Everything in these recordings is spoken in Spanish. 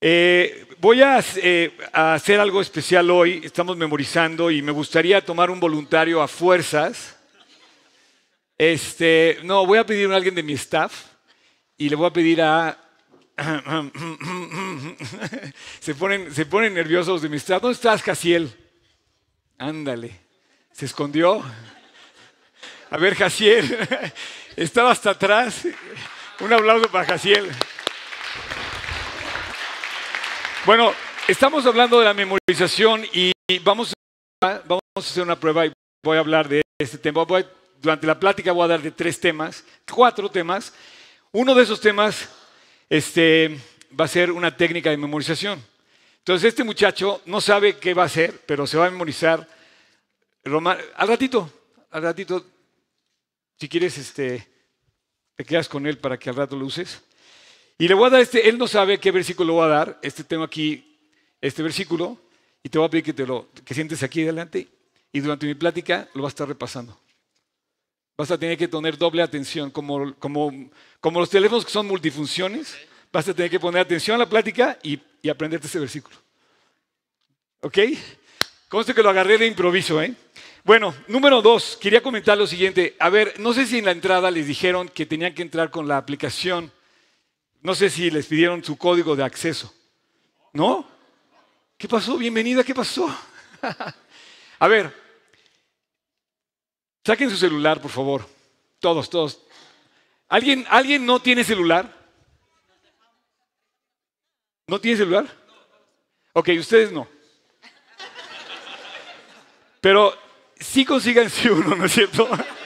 Eh, voy a, eh, a hacer algo especial hoy, estamos memorizando y me gustaría tomar un voluntario a fuerzas. Este, no, voy a pedir a alguien de mi staff y le voy a pedir a... se, ponen, se ponen nerviosos de mi staff. ¿Dónde estás, Jaciel? Ándale. ¿Se escondió? A ver, Jaciel. Estaba hasta atrás. Un aplauso para Jaciel. Bueno, estamos hablando de la memorización y vamos a, hacer una prueba y voy a hablar de este tema. durante la plática voy a dar de tres temas, cuatro temas. Uno de esos temas este, va a ser una técnica de memorización. Entonces este muchacho no sabe qué va a hacer, pero se va a memorizar. al ratito, al ratito, si quieres, este, te quedas con él para que al rato lo uses. Y le voy a dar este, él no sabe qué versículo voy a dar, este tengo aquí, este versículo, y te voy a pedir que te lo, que sientes aquí delante, y durante mi plática lo vas a estar repasando. Vas a tener que poner doble atención, como, como, como los teléfonos que son multifunciones, vas a tener que poner atención a la plática y, y aprenderte ese versículo. ¿Ok? Conste que lo agarré de improviso, ¿eh? Bueno, número dos, quería comentar lo siguiente. A ver, no sé si en la entrada les dijeron que tenían que entrar con la aplicación no sé si les pidieron su código de acceso. ¿No? ¿Qué pasó? Bienvenida, ¿qué pasó? A ver, saquen su celular, por favor. Todos, todos. ¿Alguien, ¿Alguien no tiene celular? ¿No tiene celular? Ok, ustedes no. Pero sí consigan uno, ¿no es cierto?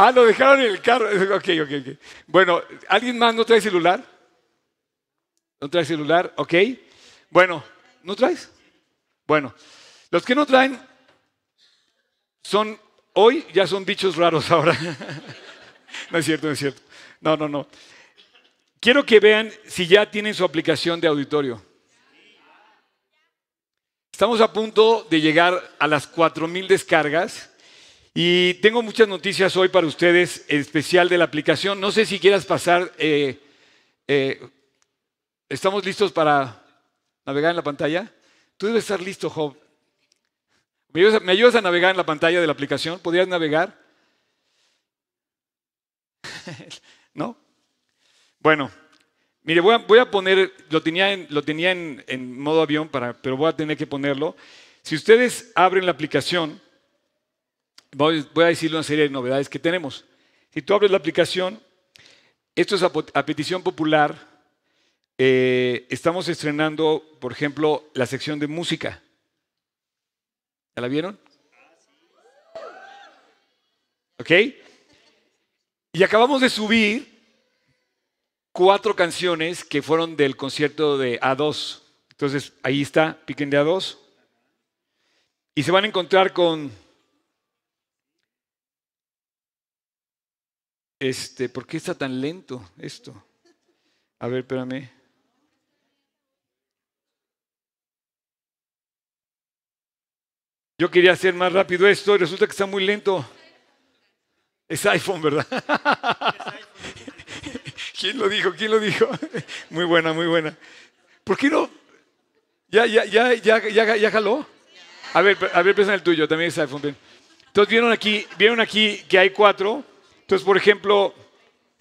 Ah, lo dejaron en el carro. Ok, ok, ok. Bueno, ¿alguien más no trae celular? ¿No trae celular? Ok. Bueno, ¿no traes? Bueno, los que no traen son, hoy ya son bichos raros ahora. no es cierto, no es cierto. No, no, no. Quiero que vean si ya tienen su aplicación de auditorio. Estamos a punto de llegar a las 4.000 descargas y tengo muchas noticias hoy para ustedes, en especial de la aplicación. No sé si quieras pasar. Eh, eh, ¿Estamos listos para navegar en la pantalla? Tú debes estar listo, Job. ¿Me ayudas, a, navegar en la pantalla de la aplicación? ¿Podrías navegar? ¿No? Bueno, mire, voy a, poner, lo tenía, en, lo tenía en, modo avión, para, pero voy a tener que ponerlo. Si ustedes abren la aplicación, voy, a decirle una serie de novedades que tenemos. Si tú abres la aplicación, esto es a, petición popular. Eh, estamos estrenando, por ejemplo, la sección de música. ¿Ya la vieron? ¿Ok? Y acabamos de subir cuatro canciones que fueron del concierto de A2. Entonces, ahí está, piquen de A2. Y se van a encontrar con Este, ¿por qué está tan lento esto? A ver, espérame. Yo quería hacer más rápido esto y resulta que está muy lento. Es iPhone, ¿verdad? ¿Quién lo dijo? ¿Quién lo dijo? Muy buena, muy buena. ¿Por qué no? ¿Ya, ya, ya, ya, ya, ya jaló? A ver, a ver, en el tuyo, también es iPhone. Entonces vieron aquí, vieron aquí que hay cuatro. Entonces, por ejemplo,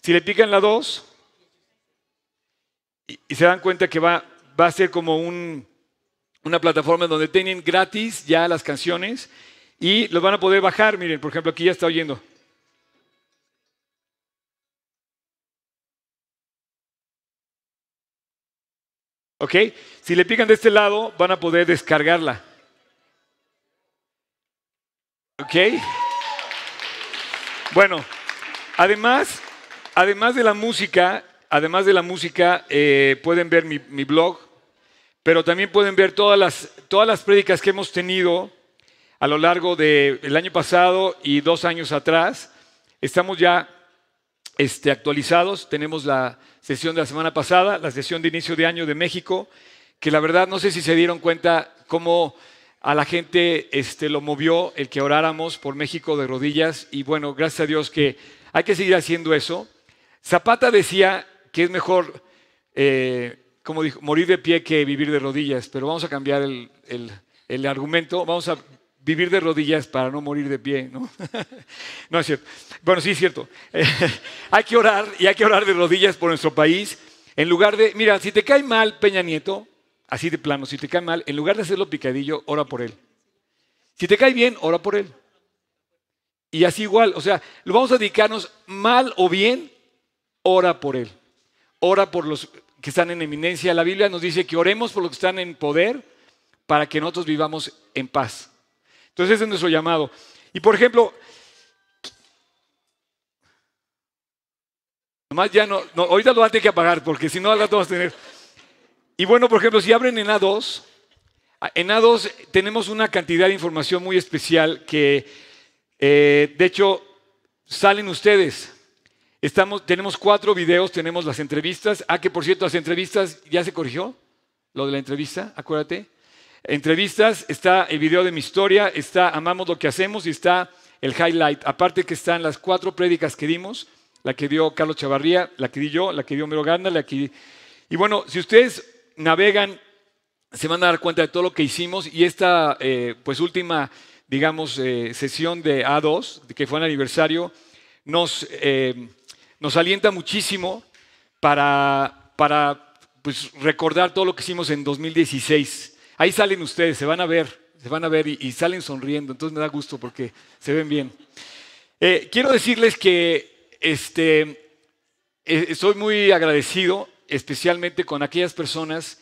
si le pican la 2 y, se dan cuenta que va, va a ser como una plataforma donde tienen gratis ya las canciones y los van a poder bajar. Miren, por ejemplo, aquí ya está oyendo. ¿Ok? Si le pican de este lado, van a poder descargarla. ¿Ok? Bueno, Además, además de la música, además de la música, eh, pueden ver mi, blog, pero también pueden ver todas las, todas las prédicas que hemos tenido a lo largo del año pasado y dos años atrás. Estamos ya este, actualizados. Tenemos la sesión de la semana pasada, la sesión de inicio de año de México, que la verdad no sé si se dieron cuenta cómo a la gente este, lo movió el que oráramos por México de rodillas. Y bueno, gracias a Dios que hay que seguir haciendo eso. Zapata decía que es mejor eh, como dijo, morir de pie que vivir de rodillas, pero vamos a cambiar el, el argumento, vamos a vivir de rodillas para no morir de pie, ¿no? no es cierto. Bueno, sí es cierto. hay que orar y hay que orar de rodillas por nuestro país. En lugar de, mira, si te cae mal Peña Nieto, así de plano, si te cae mal, en lugar de hacerlo picadillo, ora por él. Si te cae bien, ora por él. Y así igual, o sea, lo vamos a dedicarnos mal o bien, ora por él. Ora por los que están en eminencia. La Biblia nos dice que oremos por los que están en poder para que nosotros vivamos en paz. Entonces ese es nuestro llamado. Y por ejemplo, nomás ya no, ahorita lo van a tener que apagar porque si no al rato vamos a tener. Y bueno, por ejemplo, si abren en A2, en A2 tenemos una cantidad de información muy especial que, eh, de hecho, salen ustedes. Tenemos cuatro videos, tenemos las entrevistas. Ah, que por cierto, las entrevistas ya se corrigió, lo de la entrevista, acuérdate entrevistas, está el video de mi historia, está Amamos lo que hacemos y está el highlight. Aparte que están las cuatro prédicas que dimos, la que dio Carlos Chavarría, la que di yo, la que dio Mero Ganda, la que... Y bueno, si ustedes navegan, se van a dar cuenta de todo lo que hicimos y esta eh, pues última, digamos, eh, sesión de A2, que fue el aniversario, nos, eh, nos alienta muchísimo para, para pues, recordar todo lo que hicimos en 2016. Ahí salen ustedes, se van a ver, se van a ver y, salen sonriendo. Entonces me da gusto porque se ven bien. Eh, quiero decirles que este, eh, soy muy agradecido, especialmente con aquellas personas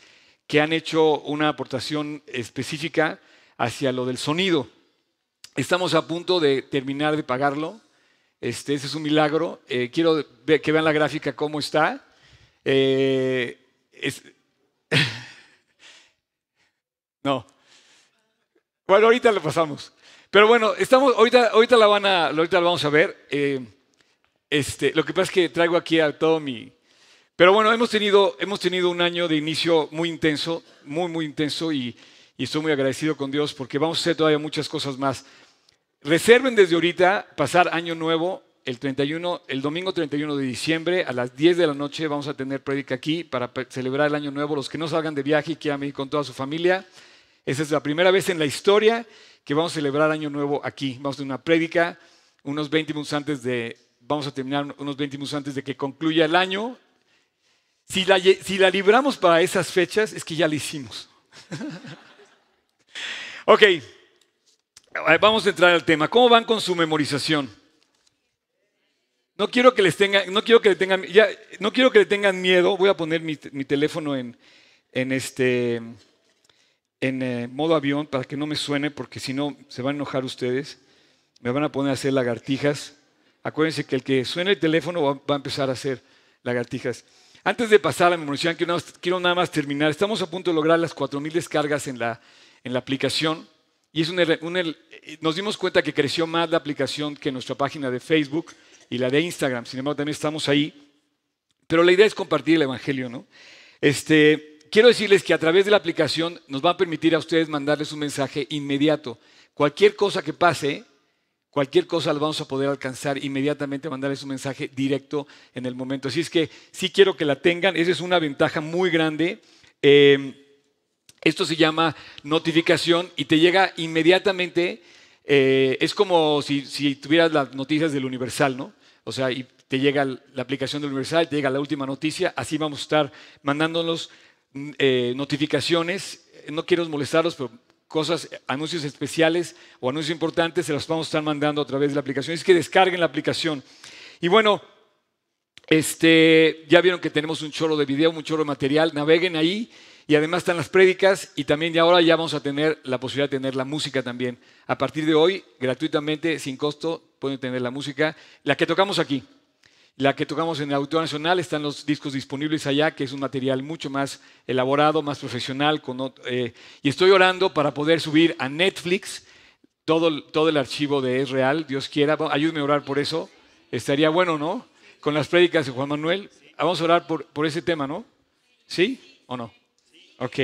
que han hecho una aportación específica hacia lo del sonido. Estamos a punto de terminar de pagarlo. Este, ese es un milagro. Eh, quiero que vean la gráfica cómo está. es, No. Bueno, ahorita lo pasamos. Pero bueno, estamos, ahorita, ahorita la van a, ahorita la vamos a ver. Eh, este, lo que pasa es que traigo aquí a todo mi. Pero bueno, hemos tenido, hemos tenido un año de inicio muy intenso, muy, muy intenso, y, y estoy muy agradecido con Dios porque vamos a hacer todavía muchas cosas más. Reserven desde ahorita pasar año nuevo el 31, el domingo 31 de diciembre a las 10 de la noche vamos a tener prédica aquí para celebrar el año nuevo. Los que no salgan de viaje y quieran ir con toda su familia, esa es la primera vez en la historia que vamos a celebrar Año Nuevo aquí. Vamos a tener una prédica unos 20 minutos antes de, vamos a terminar unos 20 minutos antes de que concluya el año. Si la, si la libramos para esas fechas, es que ya la hicimos. ok, vamos a entrar al tema. ¿Cómo van con su memorización? No quiero que les tengan, no quiero que le tengan, ya, no quiero que le tengan miedo. Voy a poner mi, teléfono en, en este en eh, modo avión para que no me suene, porque si no se van a enojar ustedes. Me van a poner a hacer lagartijas. Acuérdense que el que suene el teléfono va, a empezar a hacer lagartijas. Antes de pasar a la memorización, quiero, quiero, nada más terminar. Estamos a punto de lograr las 4.000 descargas en la, en la aplicación. Y es nos dimos cuenta que creció más la aplicación que nuestra página de Facebook y la de Instagram. Sin embargo, también estamos ahí. Pero la idea es compartir el Evangelio, ¿no? Este, quiero decirles que a través de la aplicación nos va a permitir a ustedes mandarles un mensaje inmediato. Cualquier cosa que pase, cualquier cosa la vamos a poder alcanzar inmediatamente, mandarles un mensaje directo en el momento. Así es que sí quiero que la tengan, esa es una ventaja muy grande. Em, esto se llama notificación y te llega inmediatamente. Eh, es como si, tuvieras las noticias del Universal, ¿no? O sea, y te llega la aplicación del Universal, te llega la última noticia, así vamos a estar mandándonos eh, notificaciones, no quiero molestarlos, pero cosas, anuncios especiales o anuncios importantes se los vamos a estar mandando a través de la aplicación. Es que descarguen la aplicación. Y bueno, este, ya vieron que tenemos un chorro de video, un chorro de material, naveguen ahí y además están las prédicas y también ya ahora ya vamos a tener la posibilidad de tener la música también. A partir de hoy, gratuitamente, sin costo, pueden tener la música, la que tocamos aquí. La que tocamos en el Auditorio Nacional están los discos disponibles allá, que es un material mucho más elaborado, más profesional. Eh, y estoy orando para poder subir a Netflix todo, todo el archivo de Es Real, Dios quiera. Ayúdeme a orar por eso. Estaría bueno, ¿no? Con las prédicas de Juan Manuel. Vamos a orar por, por ese tema, ¿no? ¿Sí o no? Ok.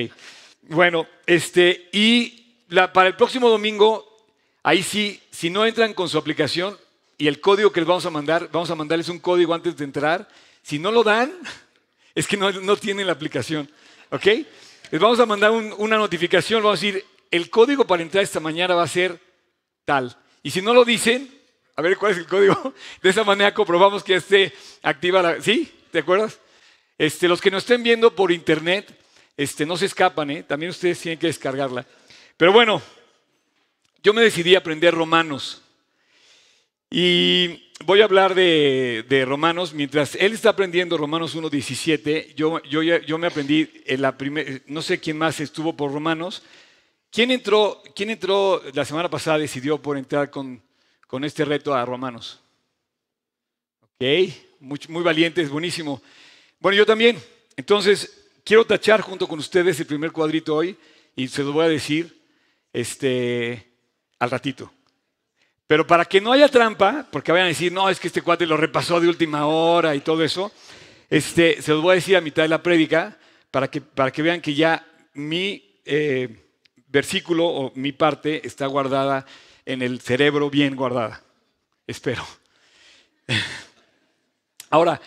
Bueno, este, y para el próximo domingo, ahí sí, si no entran con su aplicación, y el código que les vamos a mandar, vamos a mandarles un código antes de entrar. Si no lo dan, Es que no, no tienen la aplicación. ¿Ok? Les vamos a mandar una notificación, vamos a decir, el código para entrar esta mañana va a ser tal. Y si no lo dicen, a ver cuál es el código. De esa manera comprobamos que esté activa la... ¿Sí? ¿Te acuerdas? Este, los que nos estén viendo por internet, este, no se escapan, ¿eh? también ustedes tienen que descargarla. Pero bueno, yo me decidí a aprender romanos. Y voy a hablar de, Romanos. Mientras él está aprendiendo Romanos 1.17, yo, yo, yo me aprendí en la primera, no sé quién más estuvo por Romanos. ¿Quién entró, quién entró la semana pasada, decidió por entrar con, con este reto a Romanos? Ok, muy, muy valiente, es buenísimo. Bueno, yo también. Entonces, quiero tachar junto con ustedes el primer cuadrito hoy y se lo voy a decir este, al ratito. Pero para que no haya trampa, porque vayan a decir, no, es que este cuate lo repasó de última hora y todo eso, este, se los voy a decir a mitad de la prédica para que, para que vean que ya mi eh, versículo o mi parte está guardada en el cerebro, bien guardada. Espero. Ahora,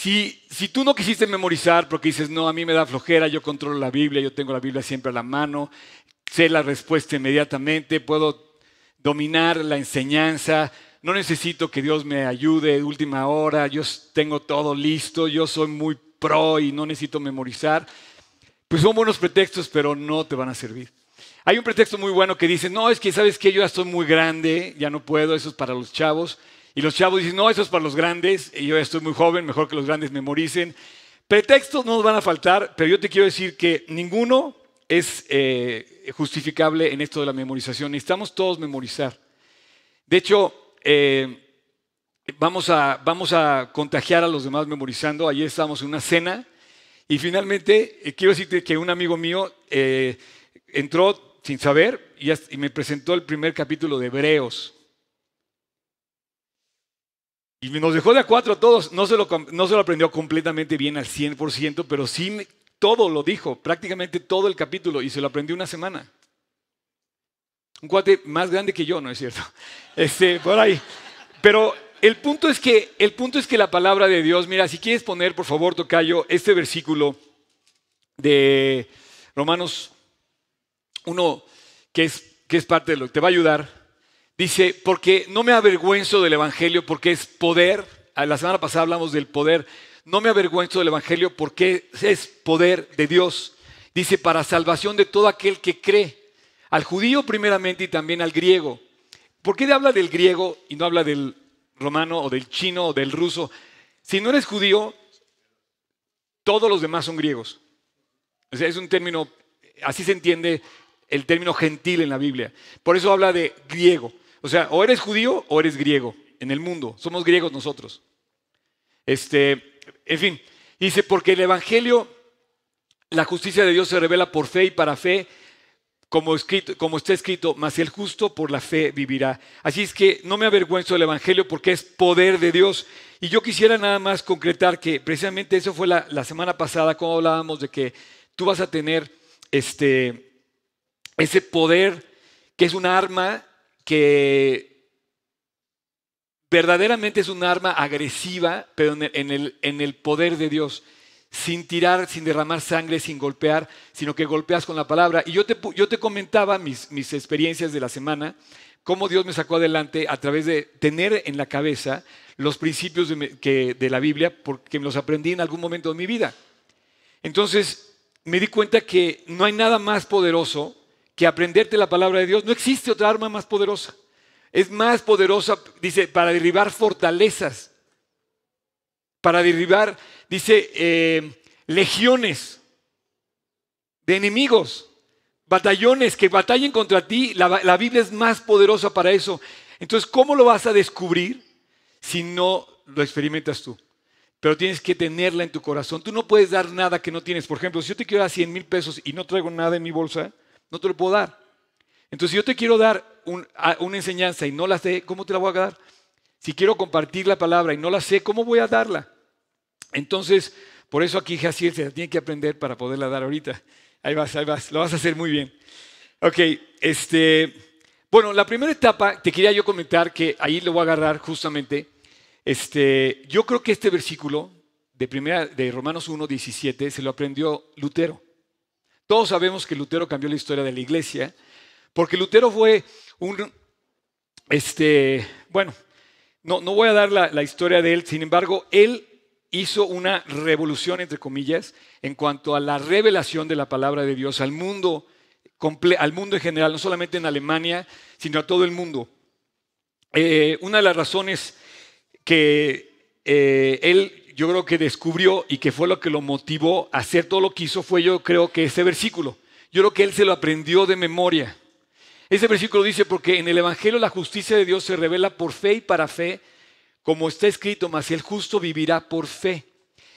si, tú no quisiste memorizar porque dices, no, a mí me da flojera, yo controlo la Biblia, yo tengo la Biblia siempre a la mano, sé la respuesta inmediatamente, puedo dominar la enseñanza, no necesito que Dios me ayude de última hora, yo tengo todo listo, yo soy muy pro y no necesito memorizar. Pues son buenos pretextos, pero no te van a servir. Hay un pretexto muy bueno que dice, no, es que sabes que yo ya estoy muy grande, ya no puedo, eso es para los chavos. Y los chavos dicen, no, eso es para los grandes, y yo estoy muy joven, mejor que los grandes memoricen. Pretextos no nos van a faltar, pero yo te quiero decir que ninguno es eh, justificable en esto de la memorización. Necesitamos todos memorizar. De hecho, eh, vamos, a, vamos a contagiar a los demás memorizando. Ayer estábamos en una cena y finalmente eh, quiero decirte que un amigo mío entró sin saber y, y me presentó el primer capítulo de Hebreos. Y nos dejó de a cuatro a todos. No se, lo, no se lo aprendió completamente bien al 100%, pero sí todo lo dijo, prácticamente todo el capítulo, y se lo aprendió una semana. Un cuate más grande que yo, ¿no es cierto? Este, por ahí. Pero el punto es que, el punto es que la palabra de Dios, mira, si quieres poner, por favor, Tocayo, este versículo de Romanos 1, que es, que es parte de lo que te va a ayudar, dice, porque no me avergüenzo del Evangelio, porque es poder. La semana pasada hablamos del poder no me avergüenzo del Evangelio porque es poder de Dios. Dice, para salvación de todo aquel que cree, al judío primeramente y también al griego. ¿Por qué habla del griego y no habla del romano o del chino o del ruso? Si no eres judío, todos los demás son griegos. O sea, es un término, así se entiende el término gentil en la Biblia. Por eso habla de griego. O sea, o eres judío o eres griego en el mundo. Somos griegos nosotros. Este, en fin, dice, porque el Evangelio, la justicia de Dios se revela por fe y para fe, como, escrito, como está escrito, mas el justo por la fe vivirá. Así es que no me avergüenzo del Evangelio porque es poder de Dios. Y yo quisiera nada más concretar que precisamente eso fue la, la semana pasada, cuando hablábamos de que tú vas a tener este, ese poder que es un arma que verdaderamente es un arma agresiva, pero en el, poder de Dios sin tirar, sin derramar sangre, sin golpear, sino que golpeas con la palabra. Y yo te, yo te comentaba mis, mis, experiencias de la semana, cómo Dios me sacó adelante a través de tener en la cabeza los principios de, que, de la Biblia, porque me los aprendí en algún momento de mi vida. Entonces me di cuenta que no hay nada más poderoso que aprenderte la palabra de Dios. No existe otra arma más poderosa. Es más poderosa, dice, para derribar fortalezas, para derribar, dice, eh, legiones de enemigos, batallones que batallen contra ti. La, la Biblia es más poderosa para eso. Entonces, ¿cómo lo vas a descubrir si no lo experimentas tú? Pero tienes que tenerla en tu corazón. Tú no puedes dar nada que no tienes. Por ejemplo, si yo te quiero dar 100 mil pesos y no traigo nada en mi bolsa, no te lo puedo dar. Entonces, si yo te quiero dar una enseñanza y no la sé, ¿cómo te la voy a dar? Si quiero compartir la palabra y no la sé, ¿cómo voy a darla? Entonces, por eso aquí Jaciel se la tiene que aprender para poderla dar ahorita. Ahí vas, ahí vas, lo vas a hacer muy bien. Ok, este, bueno, la primera etapa, te quería yo comentar que ahí lo voy a agarrar justamente. Este, yo creo que este versículo de, primera, de Romanos 1, 17 se lo aprendió Lutero. Todos sabemos que Lutero cambió la historia de la iglesia, porque Lutero fue un, este, bueno, no, no voy a dar la, historia de él, sin embargo, él hizo una revolución, entre comillas, en cuanto a la revelación de la palabra de Dios al mundo, al mundo en general, no solamente en Alemania, sino a todo el mundo. Eh, una de las razones que eh, él yo creo que descubrió y que fue lo que lo motivó a hacer todo lo que hizo fue yo creo que ese versículo. Yo creo que él se lo aprendió de memoria. Ese versículo dice, porque en el Evangelio la justicia de Dios se revela por fe y para fe, como está escrito, mas el justo vivirá por fe.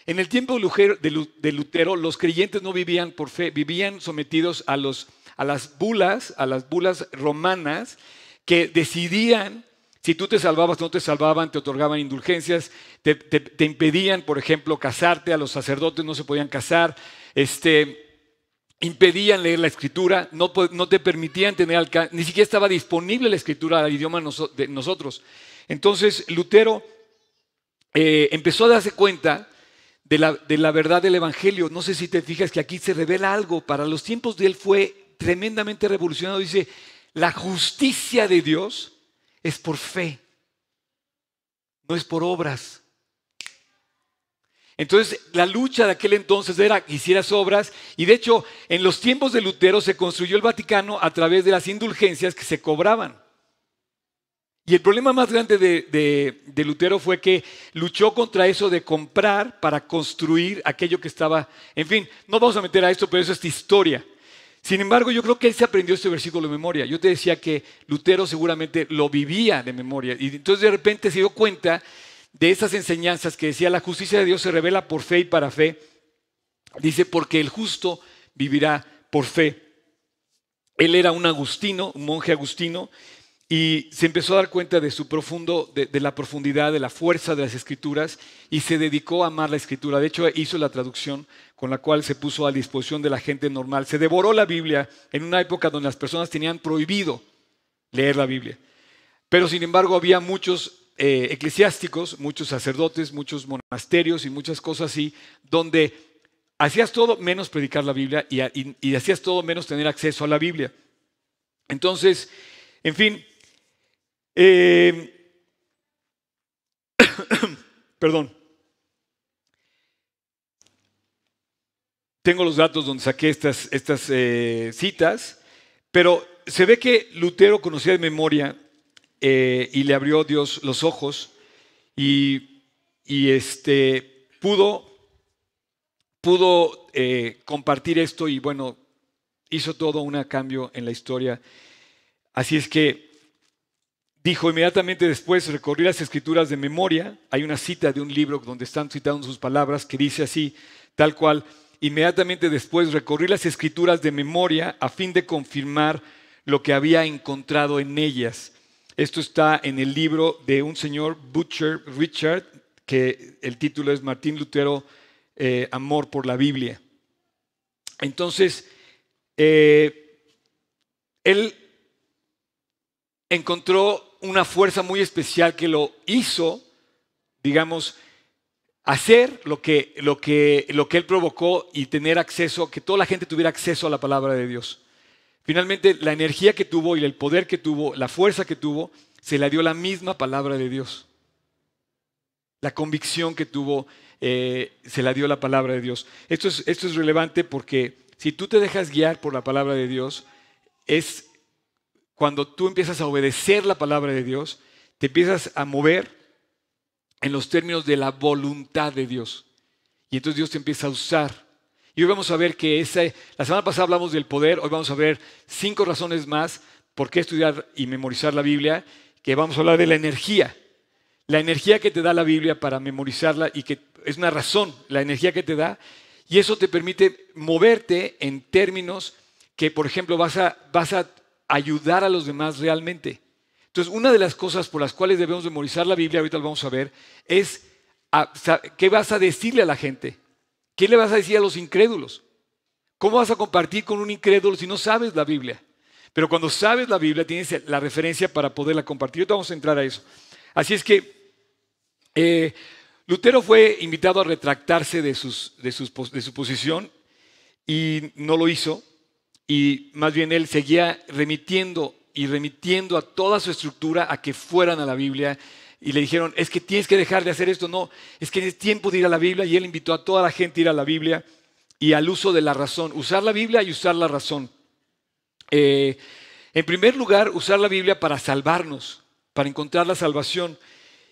En el tiempo de Lutero, los creyentes no vivían por fe, vivían sometidos a, a las bulas, a las bulas romanas, que decidían si tú te salvabas no te salvaban, te otorgaban indulgencias, te, impedían, por ejemplo, casarte, a los sacerdotes no se podían casar, este, impedían leer la escritura, no, te permitían tener ni siquiera estaba disponible la escritura al idioma de nosotros. Entonces Lutero eh, empezó a darse cuenta de la, de la verdad del Evangelio. No sé si te fijas que aquí se revela algo. Para los tiempos de él fue tremendamente revolucionado. Dice, la justicia de Dios es por fe, no es por obras. Entonces, la lucha de aquel entonces era que hicieras obras, y de hecho, en los tiempos de Lutero se construyó el Vaticano a través de las indulgencias que se cobraban. Y el problema más grande de, de, Lutero fue que luchó contra eso de comprar para construir aquello que estaba. En fin, no vamos a meter a esto, pero eso es historia. Sin embargo, yo creo que él se aprendió este versículo de memoria. Yo te decía que Lutero seguramente lo vivía de memoria. Y entonces de repente se dio cuenta de esas enseñanzas que decía la justicia de Dios se revela por fe y para fe. Dice, porque el justo vivirá por fe. Él era un agustino, un monje agustino, y se empezó a dar cuenta de su profundo, de, la profundidad, de la fuerza de las escrituras, y se dedicó a amar la escritura. De hecho, hizo la traducción con la cual se puso a disposición de la gente normal. Se devoró la Biblia en una época donde las personas tenían prohibido leer la Biblia. Pero sin embargo había muchos eh, eclesiásticos, muchos sacerdotes, muchos monasterios y muchas cosas así, donde hacías todo menos predicar la Biblia y hacías todo menos tener acceso a la Biblia. Entonces, en fin, eh, perdón. Tengo los datos donde saqué estas, estas eh, citas, pero se ve que Lutero conocía de memoria eh, y le abrió Dios los ojos y, este, pudo, pudo compartir esto y bueno, hizo todo un cambio en la historia. Así es que Dijo inmediatamente después, recorrí las escrituras de memoria. Hay una cita de un libro donde están citando sus palabras que dice así, tal cual. Inmediatamente después recorrí las escrituras de memoria a fin de confirmar lo que había encontrado en ellas. Esto está en el libro de un señor Butcher Richard, que el título es Martín Lutero, eh, Amor por la Biblia. Entonces, eh, él encontró una fuerza muy especial que lo hizo, digamos, hacer lo que, lo que, lo que él provocó y tener acceso, que toda la gente tuviera acceso a la palabra de Dios. Finalmente, la energía que tuvo y el poder que tuvo, la fuerza que tuvo, se la dio la misma palabra de Dios. La convicción que tuvo, eh, se la dio la palabra de Dios. Esto es, esto es relevante porque si tú te dejas guiar por la palabra de Dios, es cuando tú empiezas a obedecer la palabra de Dios, te empiezas a mover en los términos de la voluntad de Dios. Y entonces Dios te empieza a usar. Y hoy vamos a ver que esa, la semana pasada hablamos del poder, hoy vamos a ver cinco razones más por qué estudiar y memorizar la Biblia, que vamos a hablar de la energía. La energía que te da la Biblia para memorizarla y que es una razón, la energía que te da, y eso te permite moverte en términos que, por ejemplo, vas a, vas a ayudar a los demás realmente. Entonces, una de las cosas por las cuales debemos memorizar la Biblia, ahorita lo vamos a ver, es qué vas a decirle a la gente. ¿Qué le vas a decir a los incrédulos? ¿Cómo vas a compartir con un incrédulo si no sabes la Biblia? Pero cuando sabes la Biblia, tienes la referencia para poderla compartir. Ahorita vamos a entrar a eso. Así es que, eh, Lutero fue invitado a retractarse de, de, de su posición y no lo hizo. Y más bien él seguía remitiendo y remitiendo a toda su estructura a que fueran a la Biblia. Y le dijeron, es que tienes que dejar de hacer esto. No, es que es tiempo de ir a la Biblia. Y él invitó a toda la gente a ir a la Biblia y al uso de la razón. Usar la Biblia y usar la razón. Eh, en primer lugar, usar la Biblia para salvarnos, para encontrar la salvación.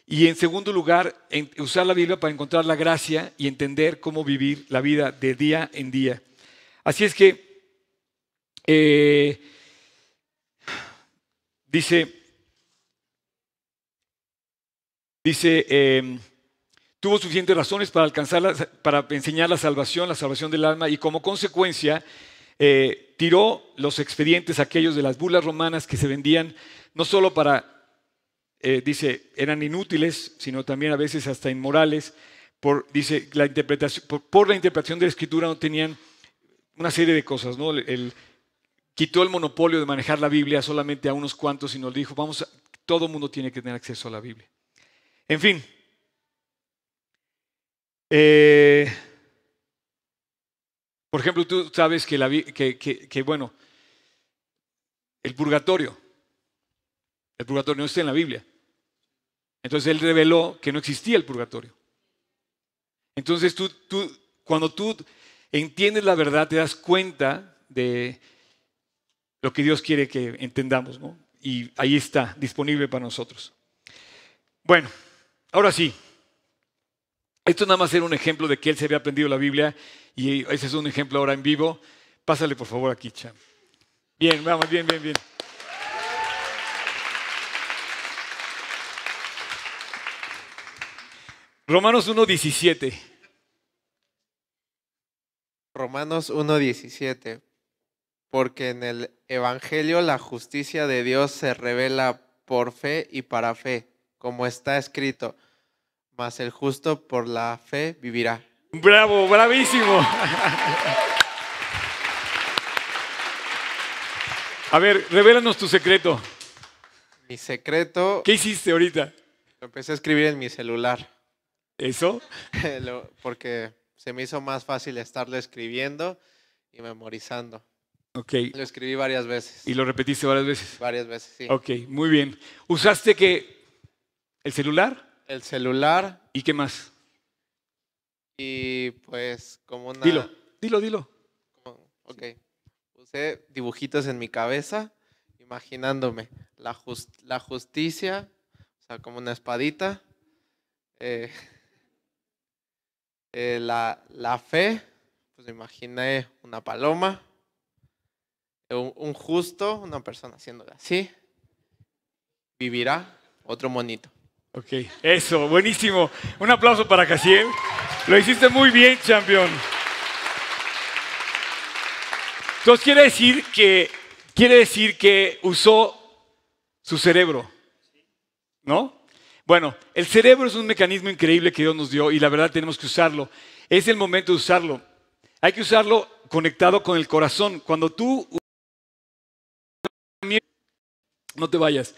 Y en segundo lugar, usar la Biblia para encontrar la gracia y entender cómo vivir la vida de día en día. Así es que, eh, dice, dice, em, tuvo suficientes razones para alcanzar, para enseñar la salvación, la salvación del alma, y como consecuencia, eh, tiró los expedientes aquellos de las bulas romanas que se vendían no solo para eh, dice, eran inútiles, sino también a veces hasta inmorales. Por, dice, la interpretación, por, la interpretación de la escritura no tenían una serie de cosas, ¿no? El, quitó el monopolio de manejar la Biblia solamente a unos cuantos y nos dijo, vamos, todo el mundo tiene que tener acceso a la Biblia. En fin. Eh, por ejemplo, tú sabes que, la, que, que, bueno, el purgatorio, el purgatorio no está en la Biblia. Entonces él reveló que no existía el purgatorio. Entonces tú, tú, cuando tú entiendes la verdad, te das cuenta de lo que Dios quiere que entendamos, ¿no? Y ahí está, disponible para nosotros. Bueno, ahora sí. Esto nada más era un ejemplo de que él se había aprendido la Biblia y ese es un ejemplo ahora en vivo. Pásale por favor aquí, Cham. Bien, vamos, bien, bien, bien. Romanos 1.17. Romanos 1.17. Porque en el Evangelio la justicia de Dios se revela por fe y para fe, como está escrito, mas el justo por la fe vivirá. Bravo, bravísimo. A ver, revélanos tu secreto. Mi secreto. ¿Qué hiciste ahorita? Lo empecé a escribir en mi celular. ¿Eso? Porque se me hizo más fácil estarlo escribiendo y memorizando. Ok. Lo escribí varias veces. ¿Y lo repetiste varias veces? Varias veces, sí. Ok, muy bien. ¿Usaste qué? ¿El celular? El celular. ¿Y qué más? Y pues como una... Dilo, dilo, dilo. ok. Usé dibujitos en mi cabeza, imaginándome la, la justicia, o sea, como una espadita. Eh, eh, la, la, fe, pues imaginé una paloma, un, justo, una persona haciendo así, vivirá otro monito. Ok, eso, buenísimo. Un aplauso para Casiel. Lo hiciste muy bien, campeón. Entonces quiere decir que quiere decir que usó su cerebro, ¿no? Bueno, el cerebro es un mecanismo increíble que Dios nos dio y la verdad tenemos que usarlo. Es el momento de usarlo. Hay que usarlo conectado con el corazón. Cuando tú... No te vayas.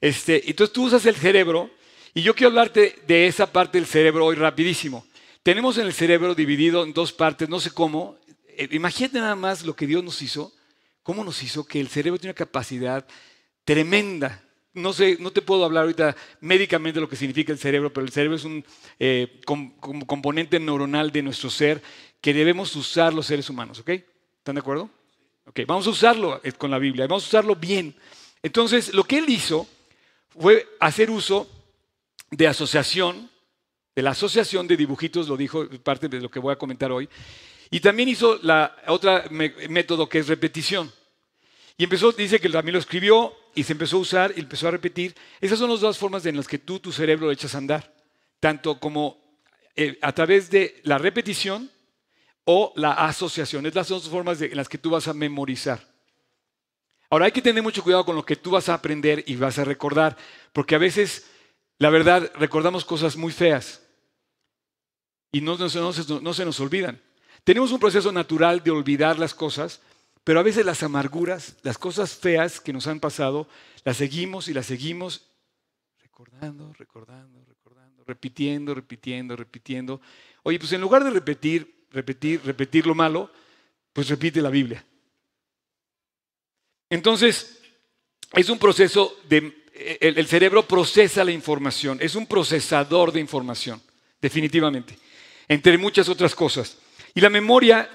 Este, entonces tú usas el cerebro y yo quiero hablarte de esa parte del cerebro hoy rapidísimo. Tenemos en el cerebro dividido en dos partes, no sé cómo. Eh, imagínate nada más lo que Dios nos hizo, cómo nos hizo que el cerebro tiene una capacidad tremenda no sé, no te puedo hablar ahorita médicamente lo que significa el cerebro, pero el cerebro es un eh, componente neuronal de nuestro ser que debemos usar los seres humanos, ¿ok? ¿Están de acuerdo? Ok, vamos a usarlo eh, con la Biblia, vamos a usarlo bien. Entonces, lo que él hizo fue hacer uso de asociación, de la asociación de dibujitos, lo dijo parte de lo que voy a comentar hoy, y también hizo la otra método que es repetición. Y empezó, dice que también lo escribió y se empezó a usar y empezó a repetir. Esas son las dos formas en las que tú tu cerebro lo echas a andar, tanto como eh, a través de la repetición o la asociación. Es las dos formas en las que tú vas a memorizar. Ahora hay que tener mucho cuidado con lo que tú vas a aprender y vas a recordar, porque a veces, la verdad, recordamos cosas muy feas y no, no se nos olvidan. Tenemos un proceso natural de olvidar las cosas, pero a veces las amarguras, las cosas feas que nos han pasado, las seguimos y las seguimos recordando, recordando, recordando, repitiendo, repitiendo, repitiendo. Oye, pues en lugar de repetir, repetir, repetir lo malo, pues repite la Biblia. Entonces, es un proceso de... El, cerebro procesa la información, es un procesador de información, definitivamente, entre muchas otras cosas. Y la memoria,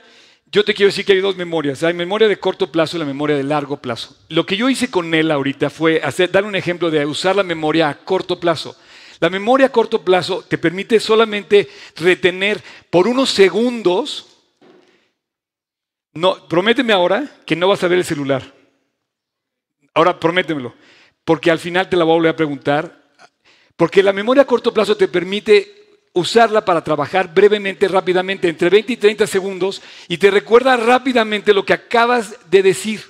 yo te quiero decir que hay dos memorias, hay memoria de corto plazo y la memoria de largo plazo. Lo que yo hice con él ahorita fue hacer, dar un ejemplo de usar la memoria a corto plazo. La memoria a corto plazo te permite solamente retener por unos segundos. No, prométeme ahora que no vas a ver el celular. Ahora prométemelo, porque al final te la voy a volver a preguntar. Porque la memoria a corto plazo te permite usarla para trabajar brevemente, rápidamente, entre 20 y 30 segundos, y te recuerda rápidamente lo que acabas de decir.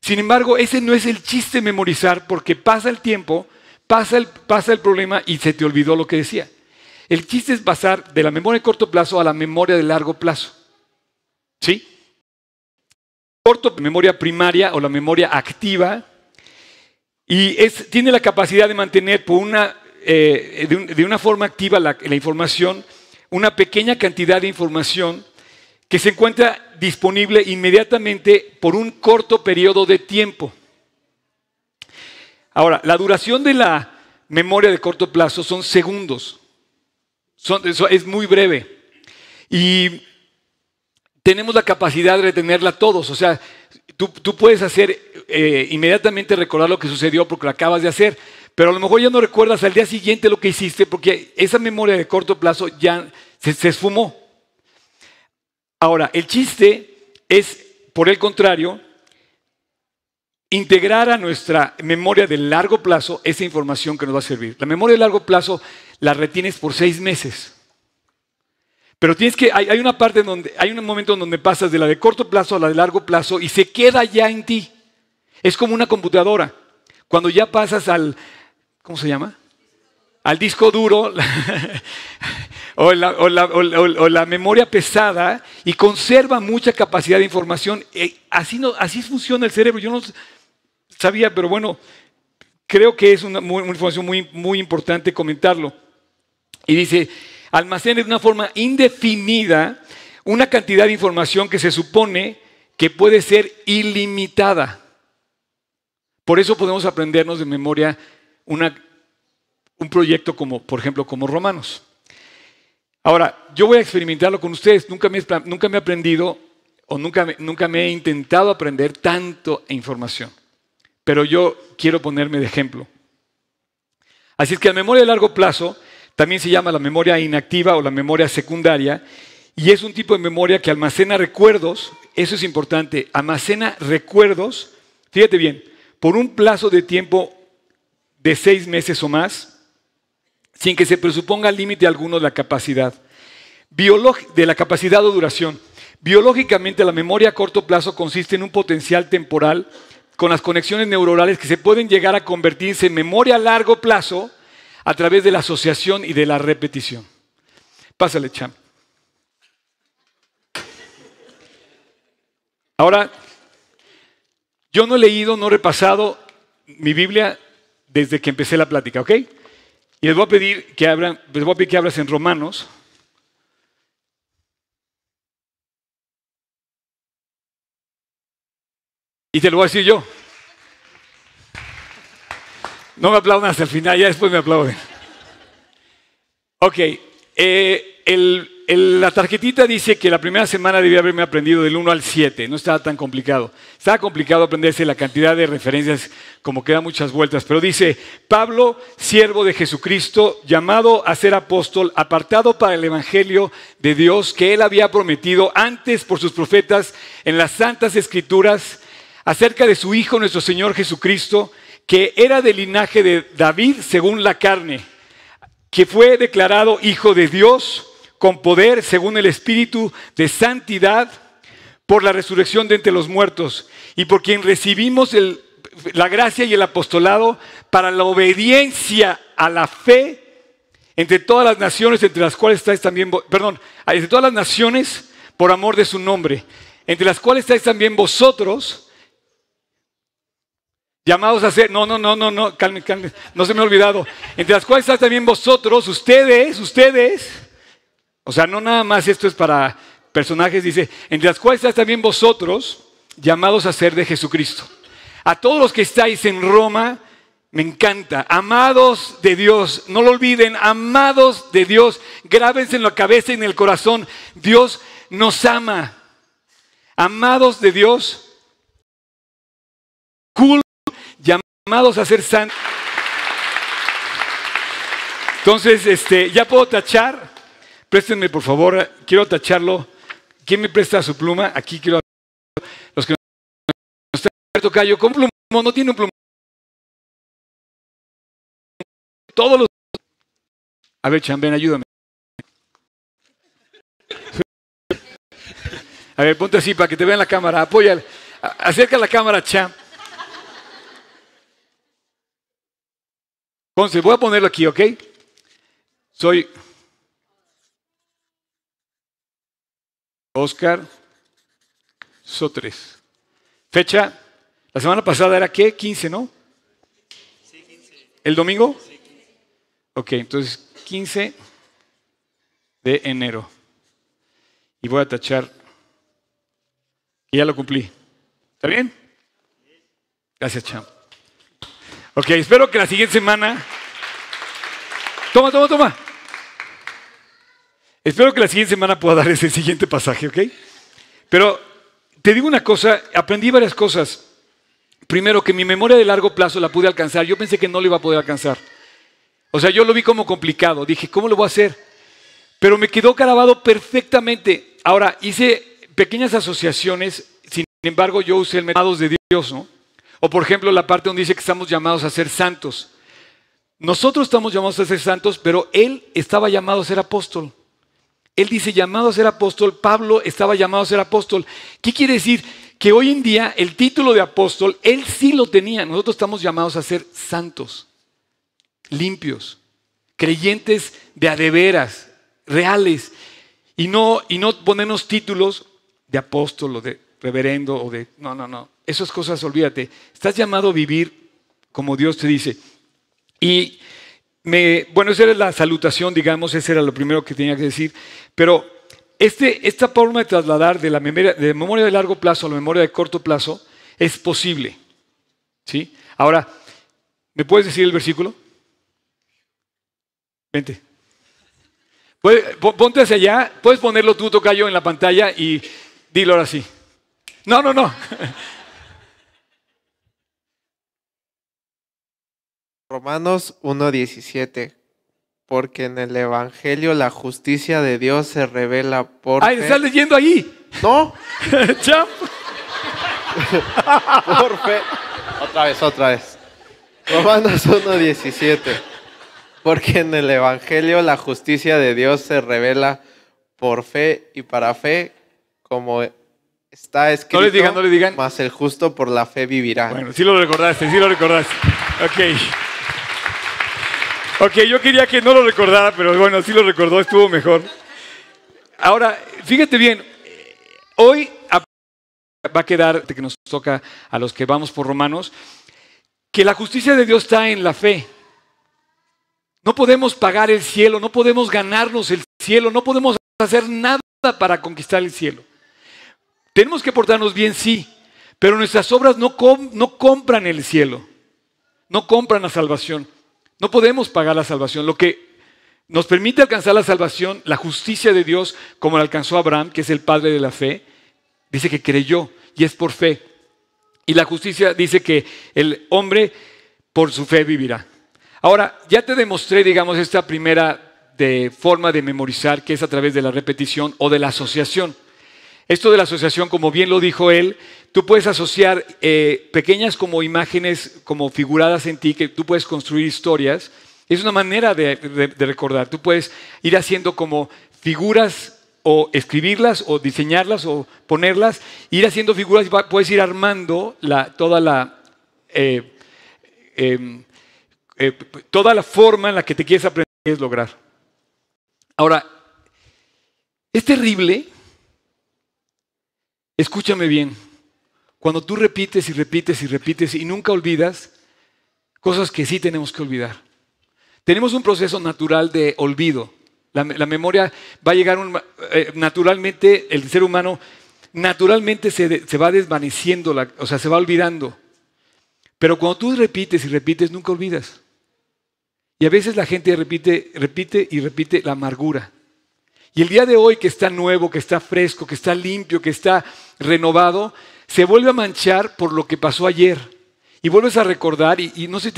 Sin embargo, ese no es el chiste memorizar, porque pasa el tiempo, pasa el, pasa el problema y se te olvidó lo que decía. El chiste es pasar de la memoria de corto plazo a la memoria de largo plazo. ¿Sí? Corto, memoria primaria o la memoria activa, y tiene la capacidad de mantener por una, eh, de, una forma activa la, información, una pequeña cantidad de información que se encuentra disponible inmediatamente por un corto periodo de tiempo. Ahora, la duración de la memoria de corto plazo son segundos. es muy breve. Y tenemos la capacidad de retenerla todos. O sea, tú, puedes hacer eh, inmediatamente recordar lo que sucedió porque lo acabas de hacer, pero a lo mejor ya no recuerdas al día siguiente lo que hiciste porque esa memoria de corto plazo ya se, se esfumó. Ahora, el chiste es, por el contrario, integrar a nuestra memoria de largo plazo esa información que nos va a servir. La memoria de largo plazo la retienes por seis meses. Pero tienes que, hay, una parte donde, hay un momento en donde pasas de la de corto plazo a la de largo plazo y se queda ya en ti. Es como una computadora. Cuando ya pasas al, ¿cómo se llama? Al disco duro o, la, memoria pesada y conserva mucha capacidad de información. Eh, así, así funciona el cerebro. Yo no sabía, pero bueno, creo que es una, una información muy, muy importante comentarlo. Y dice, almacena de una forma indefinida una cantidad de información que se supone que puede ser ilimitada. Por eso podemos aprendernos de memoria un proyecto como, por ejemplo, como Romanos. Ahora, yo voy a experimentarlo con ustedes. Nunca me, he aprendido o nunca, nunca me he intentado aprender tanto información. Pero yo quiero ponerme de ejemplo. Así es que la memoria de largo plazo también se llama la memoria inactiva o la memoria secundaria. Y es un tipo de memoria que almacena recuerdos, eso es importante, almacena recuerdos, fíjate bien, por un plazo de tiempo de seis meses o más, sin que se presuponga límite alguno de la capacidad. de la capacidad o duración. Biológicamente la memoria a corto plazo consiste en un potencial temporal con las conexiones neuronales que se pueden llegar a convertirse en memoria a largo plazo a través de la asociación y de la repetición. Pásale, Cham. Ahora, yo no he leído, no he repasado mi Biblia desde que empecé la plática, ¿ok? Y les voy a pedir que abran, les voy a pedir que abras en Romanos. Y te lo voy a decir yo. No me aplaudan hasta el final, ya después me aplauden. Ok, eh, la tarjetita dice que la primera semana debía haberme aprendido del 1 al 7, no estaba tan complicado. Estaba complicado aprenderse la cantidad de referencias, como que da muchas vueltas, pero dice, Pablo, siervo de Jesucristo, llamado a ser apóstol, apartado para el Evangelio de Dios que él había prometido antes por sus profetas en las santas escrituras acerca de su Hijo nuestro Señor Jesucristo que era del linaje de David según la carne, que fue declarado hijo de Dios con poder según el Espíritu de santidad por la resurrección de entre los muertos y por quien recibimos la gracia y el apostolado para la obediencia a la fe entre todas las naciones, entre las cuales estáis también, perdón, entre todas las naciones por amor de su nombre, entre las cuales estáis también vosotros, Llamados a ser, no, no, no, no, no, calme, calme, no se me ha olvidado. Entre las cuales están también vosotros, ustedes, ustedes. O sea, no nada más esto es para personajes, dice, entre las cuales están también vosotros, llamados a ser de Jesucristo. A todos los que estáis en Roma, me encanta. Amados de Dios, no lo olviden, amados de Dios, grábense en la cabeza y en el corazón. Dios nos ama. Amados de Dios, cool, llamados a ser santos. Entonces, este, ya puedo tachar. Préstenme, por favor, quiero tacharlo. ¿Quién me presta su pluma? Aquí quiero. Los que no están tocayo, con plumón, no tiene un plumón. Todos los. A ver, Chambén, ayúdame. A ver, ponte así para que te vean la cámara. Apoya. Acerca la cámara, Cham. Entonces, voy a ponerlo aquí, ¿ok? Soy Oscar Sotres. Fecha, la semana pasada era qué? 15, ¿no? Sí, 15. ¿El domingo? Sí, 15. Ok, entonces 15 de enero. Y voy a tachar. Y ya lo cumplí. ¿Está bien? Gracias, Cham. Ok, espero que la siguiente semana. Toma, toma, toma. Espero que la siguiente semana pueda dar ese siguiente pasaje, ¿ok? Pero te digo una cosa, aprendí varias cosas. Primero, que mi memoria de largo plazo la pude alcanzar. Yo pensé que no lo iba a poder alcanzar. O sea, yo lo vi como complicado. Dije, ¿cómo lo voy a hacer? Pero me quedó grabado perfectamente. Ahora, hice pequeñas asociaciones, sin embargo, yo usé el método de Dios, ¿no? O por ejemplo, la parte donde dice que estamos llamados a ser santos. Nosotros estamos llamados a ser santos, pero Él estaba llamado a ser apóstol. Él dice llamado a ser apóstol, Pablo estaba llamado a ser apóstol. ¿Qué quiere decir? Que hoy en día el título de apóstol, él sí lo tenía. Nosotros estamos llamados a ser santos, limpios, creyentes de adeveras, reales, y no, y no ponernos títulos de apóstol o de reverendo o de... No, no, no. Esas cosas, olvídate. Estás llamado a vivir como Dios te dice. Y me, bueno, esa era la salutación, digamos, ese era lo primero que tenía que decir. Pero este, esta forma de trasladar de la memoria de, memoria de largo plazo a la memoria de corto plazo es posible. ¿sí? Ahora, ¿me puedes decir el versículo? Vente. Ponte hacia allá, puedes ponerlo tú, Tocayo, en la pantalla y dilo ahora sí. No, no, no. Romanos 1.17. Porque en el Evangelio la justicia de Dios se revela por. ¡Ay, estás leyendo ahí! ¿No? Champ. por fe. Otra vez, otra vez. Romanos 1.17. Porque en el Evangelio la justicia de Dios se revela por fe y para fe, como está escrito. No le digan, no le digan. Más el justo por la fe vivirá. Bueno, sí lo recordaste, sí lo recordaste. Ok. Ok, yo quería que no lo recordara, pero bueno, sí lo recordó, estuvo mejor. Ahora, fíjate bien, hoy va a quedar, que nos toca a los que vamos por Romanos, que la justicia de Dios está en la fe. No podemos pagar el cielo, no podemos ganarnos el cielo, no podemos hacer nada para conquistar el cielo. Tenemos que portarnos bien, sí, pero nuestras obras no, no compran el cielo, no compran la salvación. No podemos pagar la salvación. Lo que nos permite alcanzar la salvación, la justicia de Dios, como la alcanzó Abraham, que es el padre de la fe, dice que creyó y es por fe. Y la justicia dice que el hombre por su fe vivirá. Ahora, ya te demostré, digamos, esta primera de forma de memorizar, que es a través de la repetición o de la asociación. Esto de la asociación, como bien lo dijo él, tú puedes asociar eh, pequeñas como imágenes, como figuradas en ti, que tú puedes construir historias. Es una manera de, recordar. Tú puedes ir haciendo como figuras o escribirlas o diseñarlas o ponerlas, ir haciendo figuras y puedes ir armando toda la... Eh, em, eh, toda la forma en la que te quieres aprender es lograr. Ahora, es terrible Escúchame bien, Cuando tú repites y repites y repites y nunca olvidas cosas que sí tenemos que olvidar. Tenemos un proceso natural de olvido. La, memoria va a llegar eh, naturalmente, el ser humano naturalmente se, se va desvaneciendo, o sea, se va olvidando. Pero cuando tú repites y repites, nunca olvidas. Y a veces la gente repite, repite y repite la amargura. Y el día de hoy que está nuevo, que está fresco, que está limpio, que está renovado, se vuelve a manchar por lo que pasó ayer. Y vuelves a recordar, y, no, sé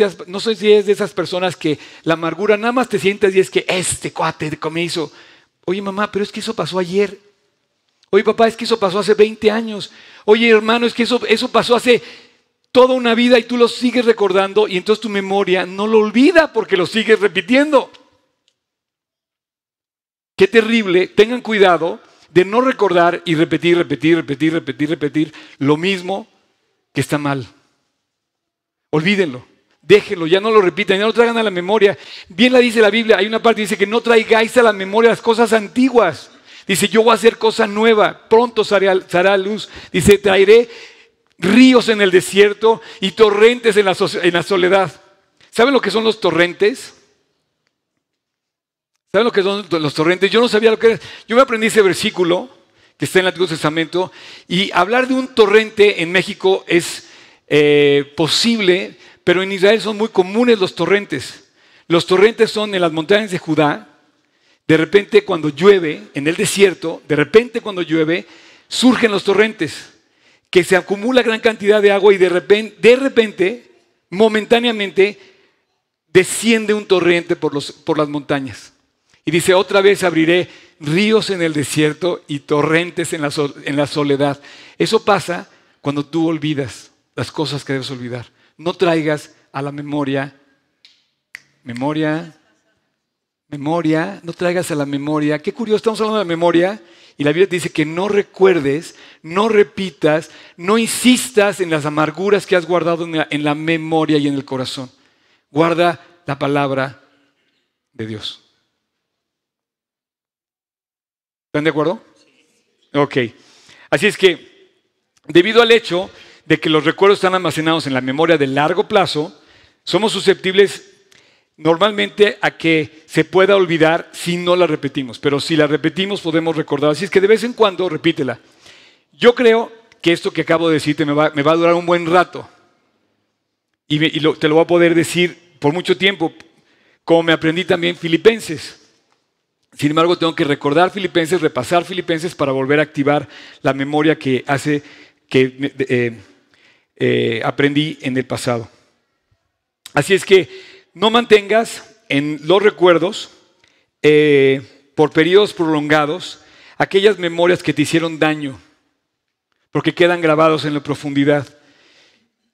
si es de esas personas que la amargura nada más te sientes y es que este cuate me hizo. Oye mamá, pero es que eso pasó ayer. Oye papá, es que eso pasó hace 20 años. Oye hermano, es que eso, eso pasó hace toda una vida y tú lo sigues recordando y entonces tu memoria no lo olvida porque lo sigues repitiendo. Qué terrible, tengan cuidado de no recordar y repetir, repetir, repetir, repetir, repetir lo mismo que está mal. Olvídenlo, déjenlo, ya no lo repitan, ya no lo traigan a la memoria. Bien la dice la Biblia, hay una parte que dice que no traigáis a la memoria las cosas antiguas. Dice, yo voy a hacer cosa nueva, pronto será luz. Dice, traeré ríos en el desierto y torrentes en la, en la soledad. ¿Saben lo que son los torrentes? ¿Saben lo que son los torrentes? Yo no sabía lo que era. Yo me aprendí ese versículo que está en el Antiguo Testamento y hablar de un torrente en México es eh, posible, pero en Israel son muy comunes los torrentes. Los torrentes son en las montañas de Judá. De repente cuando llueve, en el desierto, de repente cuando llueve, surgen los torrentes, que se acumula gran cantidad de agua y de repente, de repente momentáneamente, desciende un torrente por, los, por las montañas. Y dice, otra vez abriré ríos en el desierto y torrentes en la, soledad. Eso pasa cuando tú olvidas las cosas que debes olvidar. No traigas a la memoria, memoria, memoria, no traigas a la memoria. Qué curioso, estamos hablando de la memoria y la Biblia te dice que no recuerdes, no repitas, no insistas en las amarguras que has guardado en la memoria y en el corazón. Guarda la palabra de Dios. ¿Están de acuerdo? Ok. Así es que, debido al hecho de que los recuerdos están almacenados en la memoria de largo plazo, somos susceptibles normalmente a que se pueda olvidar si no la repetimos, pero si la repetimos podemos recordar. Así es que de vez en cuando repítela. Yo creo que esto que acabo de decirte me va, a durar un buen rato y, te lo voy a poder decir por mucho tiempo, como me aprendí también Filipenses. Sin embargo, tengo que recordar Filipenses, repasar Filipenses para volver a activar la memoria que hace que eh, eh, aprendí en el pasado. Así es que no mantengas en los recuerdos eh, por periodos prolongados aquellas memorias que te hicieron daño, porque quedan grabados en la profundidad.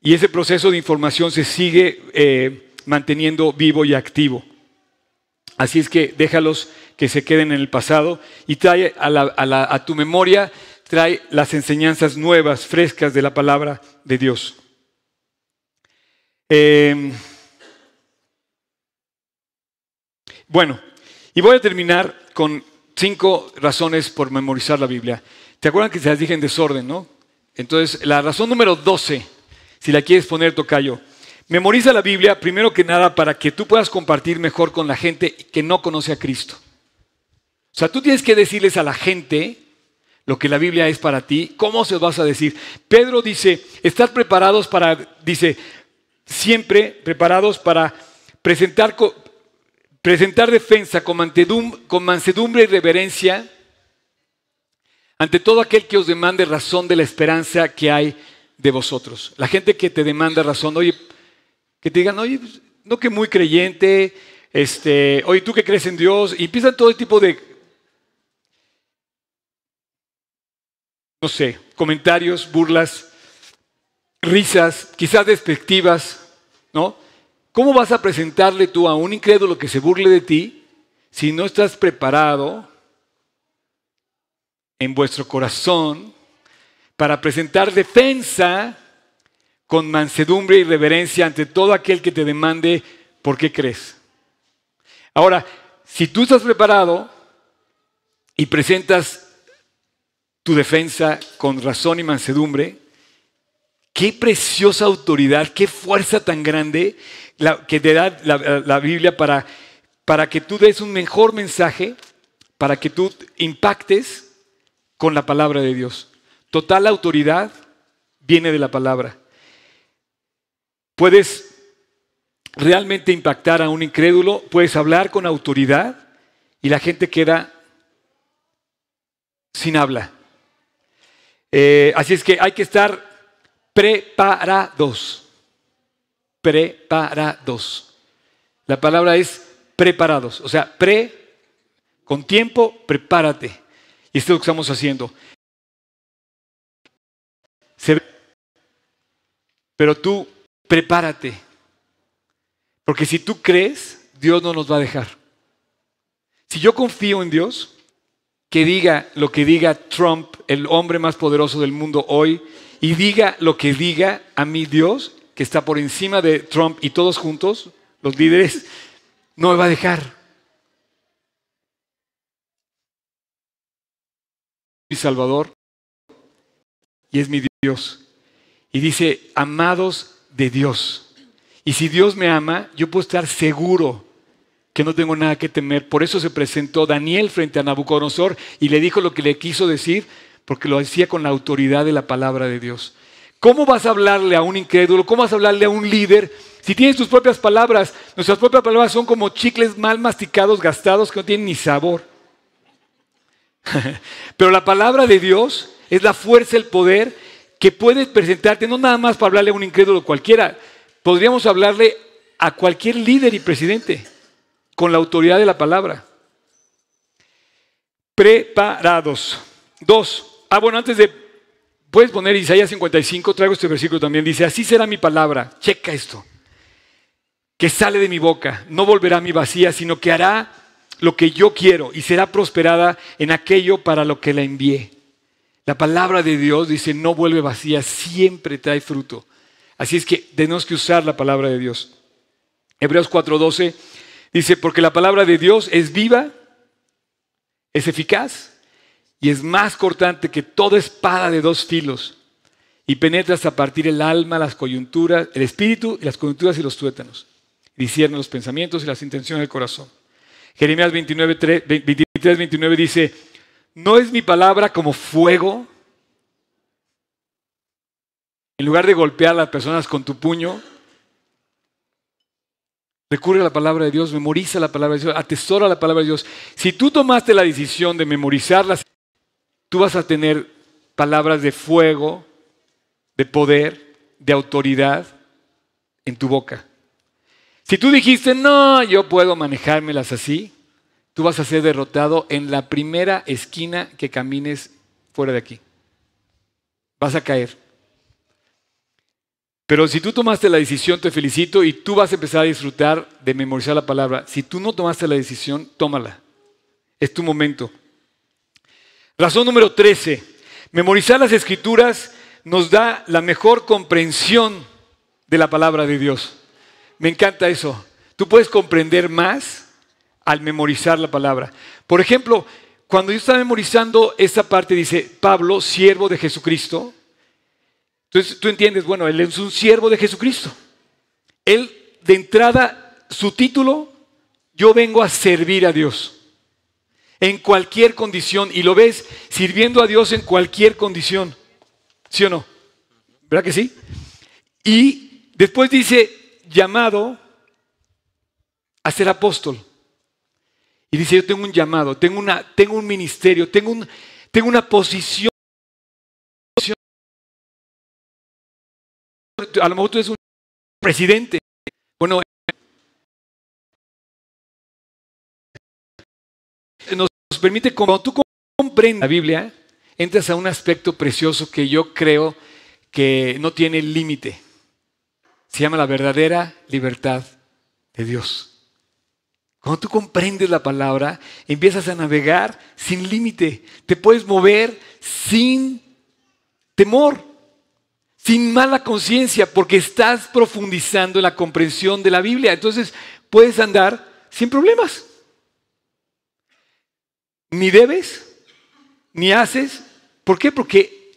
Y ese proceso de información se sigue manteniendo vivo y activo. Así es que déjalos que se queden en el pasado y trae a, tu memoria, trae las enseñanzas nuevas, frescas de la palabra de Dios. Em, bueno, y voy a terminar con cinco razones por memorizar la Biblia. ¿Te acuerdan que se las dije en desorden, no? Entonces, la razón número 12, si la quieres poner, tocayo, Memoriza la Biblia, primero que nada, para que tú puedas compartir mejor con la gente que no conoce a Cristo. O sea, tú tienes que decirles a la gente lo que la Biblia es para ti. ¿Cómo se vas a decir? Pedro dice, estás preparados para, dice, siempre preparados para presentar, presentar defensa con mansedumbre y reverencia ante todo aquel que os demande razón de la esperanza que hay de vosotros. La gente que te demanda razón, oye, que te digan, oye, pues, no que muy creyente, este, oye, tú que crees en Dios, y empiezan todo tipo de, no sé, comentarios, burlas, risas, quizás despectivas, ¿no? ¿Cómo vas a presentarle tú a un incrédulo que se burle de ti si no estás preparado en vuestro corazón para presentar defensa con mansedumbre y reverencia ante todo aquel que te demande por qué crees. Ahora, si tú estás preparado y presentas tu defensa con razón y mansedumbre, qué preciosa autoridad, qué fuerza tan grande que te da la, Biblia para, para que tú des un mejor mensaje, para que tú impactes con la palabra de Dios. Total autoridad viene de la palabra. Puedes realmente impactar a un incrédulo, puedes hablar con autoridad y la gente queda sin habla. Eh, así es que hay que estar preparados. Preparados. La palabra es preparados. O sea, pre, con tiempo, prepárate. Y esto es lo que estamos haciendo. Pero tú prepárate. Porque si tú crees, Dios no nos va a dejar. Si yo confío en Dios, que diga lo que diga Trump, el hombre más poderoso del mundo hoy, y diga lo que diga a mi Dios, que está por encima de Trump y todos juntos, los líderes, no me va a dejar. Mi Salvador y es mi Dios. Y dice, amados de Dios. Y si Dios me ama, yo puedo estar seguro que no tengo nada que temer. Por eso se presentó Daniel frente a Nabucodonosor y le dijo lo que le quiso decir, porque lo decía con la autoridad de la palabra de Dios. ¿Cómo vas a hablarle a un incrédulo? ¿Cómo vas a hablarle a un líder? Si tienes tus propias palabras, nuestras propias palabras son como chicles mal masticados, gastados, que no tienen ni sabor. Pero la palabra de Dios es la fuerza, el poder que puedes presentarte, no nada más para hablarle a un incrédulo cualquiera, podríamos hablarle a cualquier líder y presidente con la autoridad de la palabra. Preparados. Dos. Ah, bueno, antes de... Puedes poner Isaías 55, traigo este versículo también. Dice, así será mi palabra. Checa esto. Que sale de mi boca. No volverá a mi vacía, sino que hará lo que yo quiero y será prosperada en aquello para lo que la envié. La palabra de Dios dice, no vuelve vacía, siempre trae fruto. Así es que tenemos que usar la palabra de Dios. Hebreos 4:12 Dice, porque la palabra de Dios es viva, es eficaz y es más cortante que toda espada de dos filos y penetra hasta partir el alma, las coyunturas, el espíritu y las coyunturas y los tuétanos. Discierne los pensamientos y las intenciones del corazón. Jeremías 29, 23, 29 dice, ¿no es mi palabra como fuego? En lugar de golpear a las personas con tu puño, Recurre a la palabra de Dios, memoriza la palabra de Dios, atesora la palabra de Dios. Si tú tomaste la decisión de memorizarlas, tú vas a tener palabras de fuego, de poder, de autoridad en tu boca. Si tú dijiste, no, yo puedo manejármelas así, tú vas a ser derrotado en la primera esquina que camines fuera de aquí. Vas a caer. Pero si tú tomaste la decisión, te felicito y tú vas a empezar a disfrutar de memorizar la palabra. Si tú no tomaste la decisión, tómala. Es tu momento. Razón número 13. Memorizar las escrituras nos da la mejor comprensión de la palabra de Dios. Me encanta eso. Tú puedes comprender más al memorizar la palabra. Por ejemplo, cuando yo estaba memorizando esta parte, dice Pablo, siervo de Jesucristo, entonces tú entiendes, bueno, él es un siervo de Jesucristo. Él, de entrada, su título, yo vengo a servir a Dios. En cualquier condición. Y lo ves sirviendo a Dios en cualquier condición. ¿Sí o no? ¿Verdad que sí? Y después dice, llamado a ser apóstol. Y dice, yo tengo un llamado, tengo, una, tengo un ministerio, tengo, un, tengo una posición a lo mejor tú eres un presidente. Bueno, nos permite, cuando tú comprendes la Biblia, entras a un aspecto precioso que yo creo que no tiene límite. Se llama la verdadera libertad de Dios. Cuando tú comprendes la palabra, empiezas a navegar sin límite. Te puedes mover sin temor sin mala conciencia, porque estás profundizando en la comprensión de la Biblia. Entonces puedes andar sin problemas. Ni debes, ni haces. ¿Por qué? Porque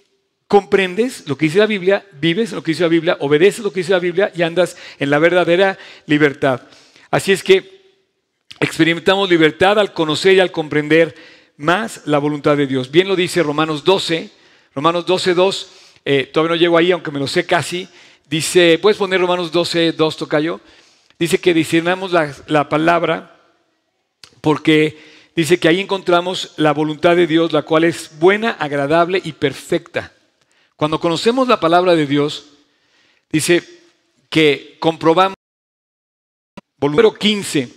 comprendes lo que dice la Biblia, vives lo que dice la Biblia, obedeces lo que dice la Biblia y andas en la verdadera libertad. Así es que experimentamos libertad al conocer y al comprender más la voluntad de Dios. Bien lo dice Romanos 12, Romanos 12, 2, eh, todavía no llego ahí, aunque me lo sé casi. Dice, ¿puedes poner Romanos 12, 2, Tocayo? Dice que discernamos la, la palabra porque dice que ahí encontramos la voluntad de Dios, la cual es buena, agradable y perfecta. Cuando conocemos la palabra de Dios, dice que comprobamos, número 15,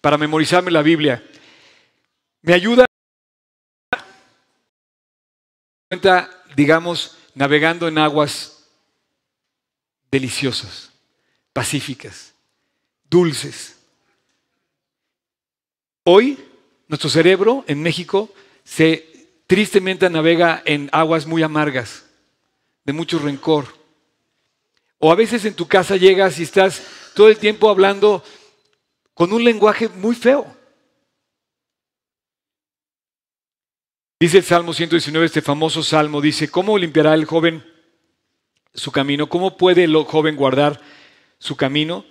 para memorizarme la Biblia, me ayuda, digamos, navegando en aguas deliciosas, pacíficas, dulces. Hoy, nuestro cerebro en México se tristemente navega en aguas muy amargas, de mucho rencor. O a veces en tu casa llegas y estás todo el tiempo hablando con un lenguaje muy feo. Dice el Salmo 119, este famoso salmo, dice, ¿cómo limpiará el joven su camino? ¿Cómo puede el joven guardar su camino?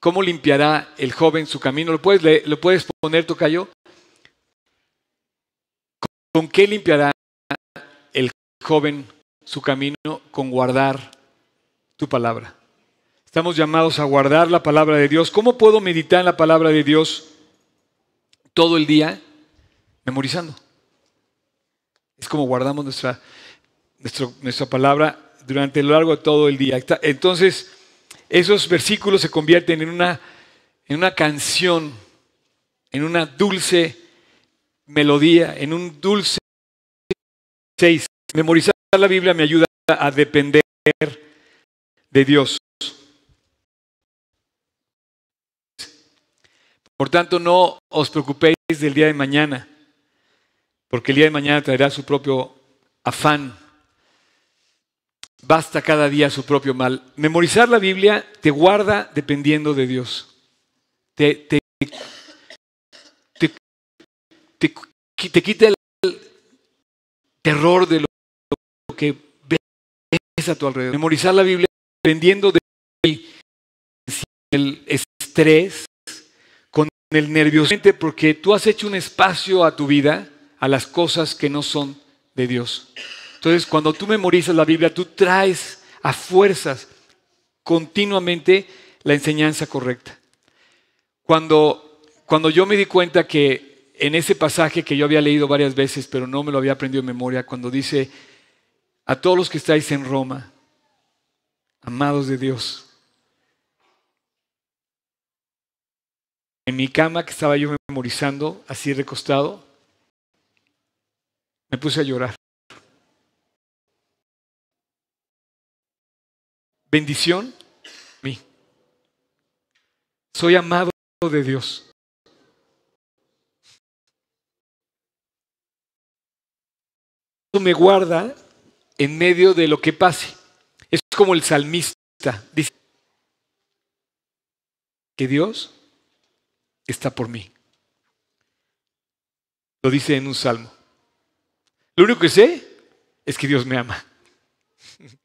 ¿Cómo limpiará el joven su camino? ¿Lo puedes, ¿lo puedes poner, Tocayo? ¿Con qué limpiará el joven su camino? Con guardar tu palabra. Estamos llamados a guardar la palabra de Dios. ¿Cómo puedo meditar en la palabra de Dios todo el día? Memorizando. Es como guardamos nuestra, nuestra palabra durante lo largo de todo el día. Entonces, esos versículos se convierten en una, en una canción, en una dulce melodía, en un dulce. Memorizar la Biblia me ayuda a depender de Dios. Por tanto, no os preocupéis del día de mañana, porque el día de mañana traerá su propio afán. Basta cada día su propio mal. Memorizar la Biblia te guarda dependiendo de Dios. Te, te, te, quita el terror de lo que ves a tu alrededor. Memorizar la Biblia dependiendo del estrés, el nervioso porque tú has hecho un espacio a tu vida a las cosas que no son de Dios. Entonces, cuando tú memorizas la Biblia, tú traes a fuerzas continuamente la enseñanza correcta. Cuando, cuando yo me di cuenta que en ese pasaje que yo había leído varias veces, pero no me lo había aprendido en memoria, cuando dice, a todos los que estáis en Roma, amados de Dios, en mi cama que estaba yo memorizando, así recostado, me puse a llorar. Bendición, mí. Soy amado de Dios. me guarda en medio de lo que pase. Es como el salmista dice que Dios está por mí. Lo dice en un salmo. Lo único que sé es que Dios me ama.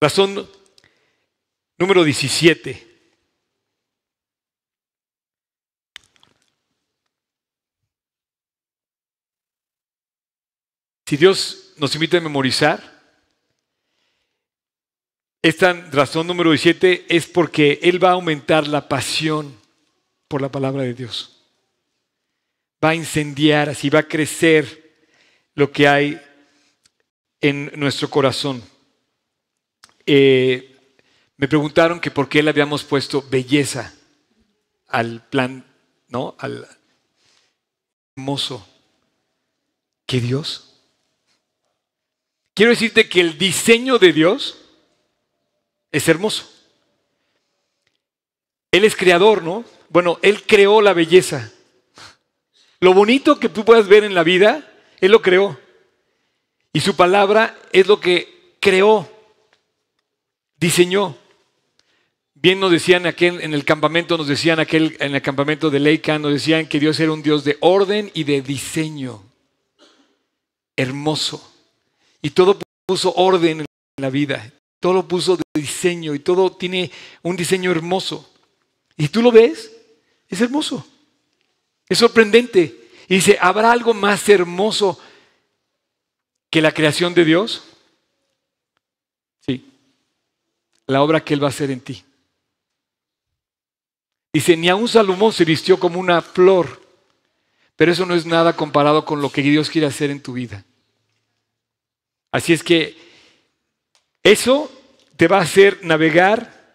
Razón número 17. Si Dios nos invita a memorizar, esta razón número 17 es porque Él va a aumentar la pasión por la palabra de Dios. Va a incendiar, así va a crecer lo que hay en nuestro corazón. Eh, me preguntaron que por qué le habíamos puesto belleza al plan, ¿no? Al hermoso que Dios. Quiero decirte que el diseño de Dios es hermoso. Él es creador, ¿no? Bueno, Él creó la belleza. Lo bonito que tú puedas ver en la vida, Él lo creó. Y su palabra es lo que creó, diseñó. Bien nos decían aquel, en el campamento, nos decían aquel, en el campamento de Leica, nos decían que Dios era un Dios de orden y de diseño. hermoso. Y todo puso orden en la vida. Todo lo puso de diseño y todo tiene un diseño hermoso. Y tú lo ves, es hermoso. Es sorprendente. Y dice, ¿habrá algo más hermoso que la creación de Dios? Sí. La obra que Él va a hacer en ti. Dice, ni aun Salomón se vistió como una flor, pero eso no es nada comparado con lo que Dios quiere hacer en tu vida. Así es que eso te va a hacer navegar,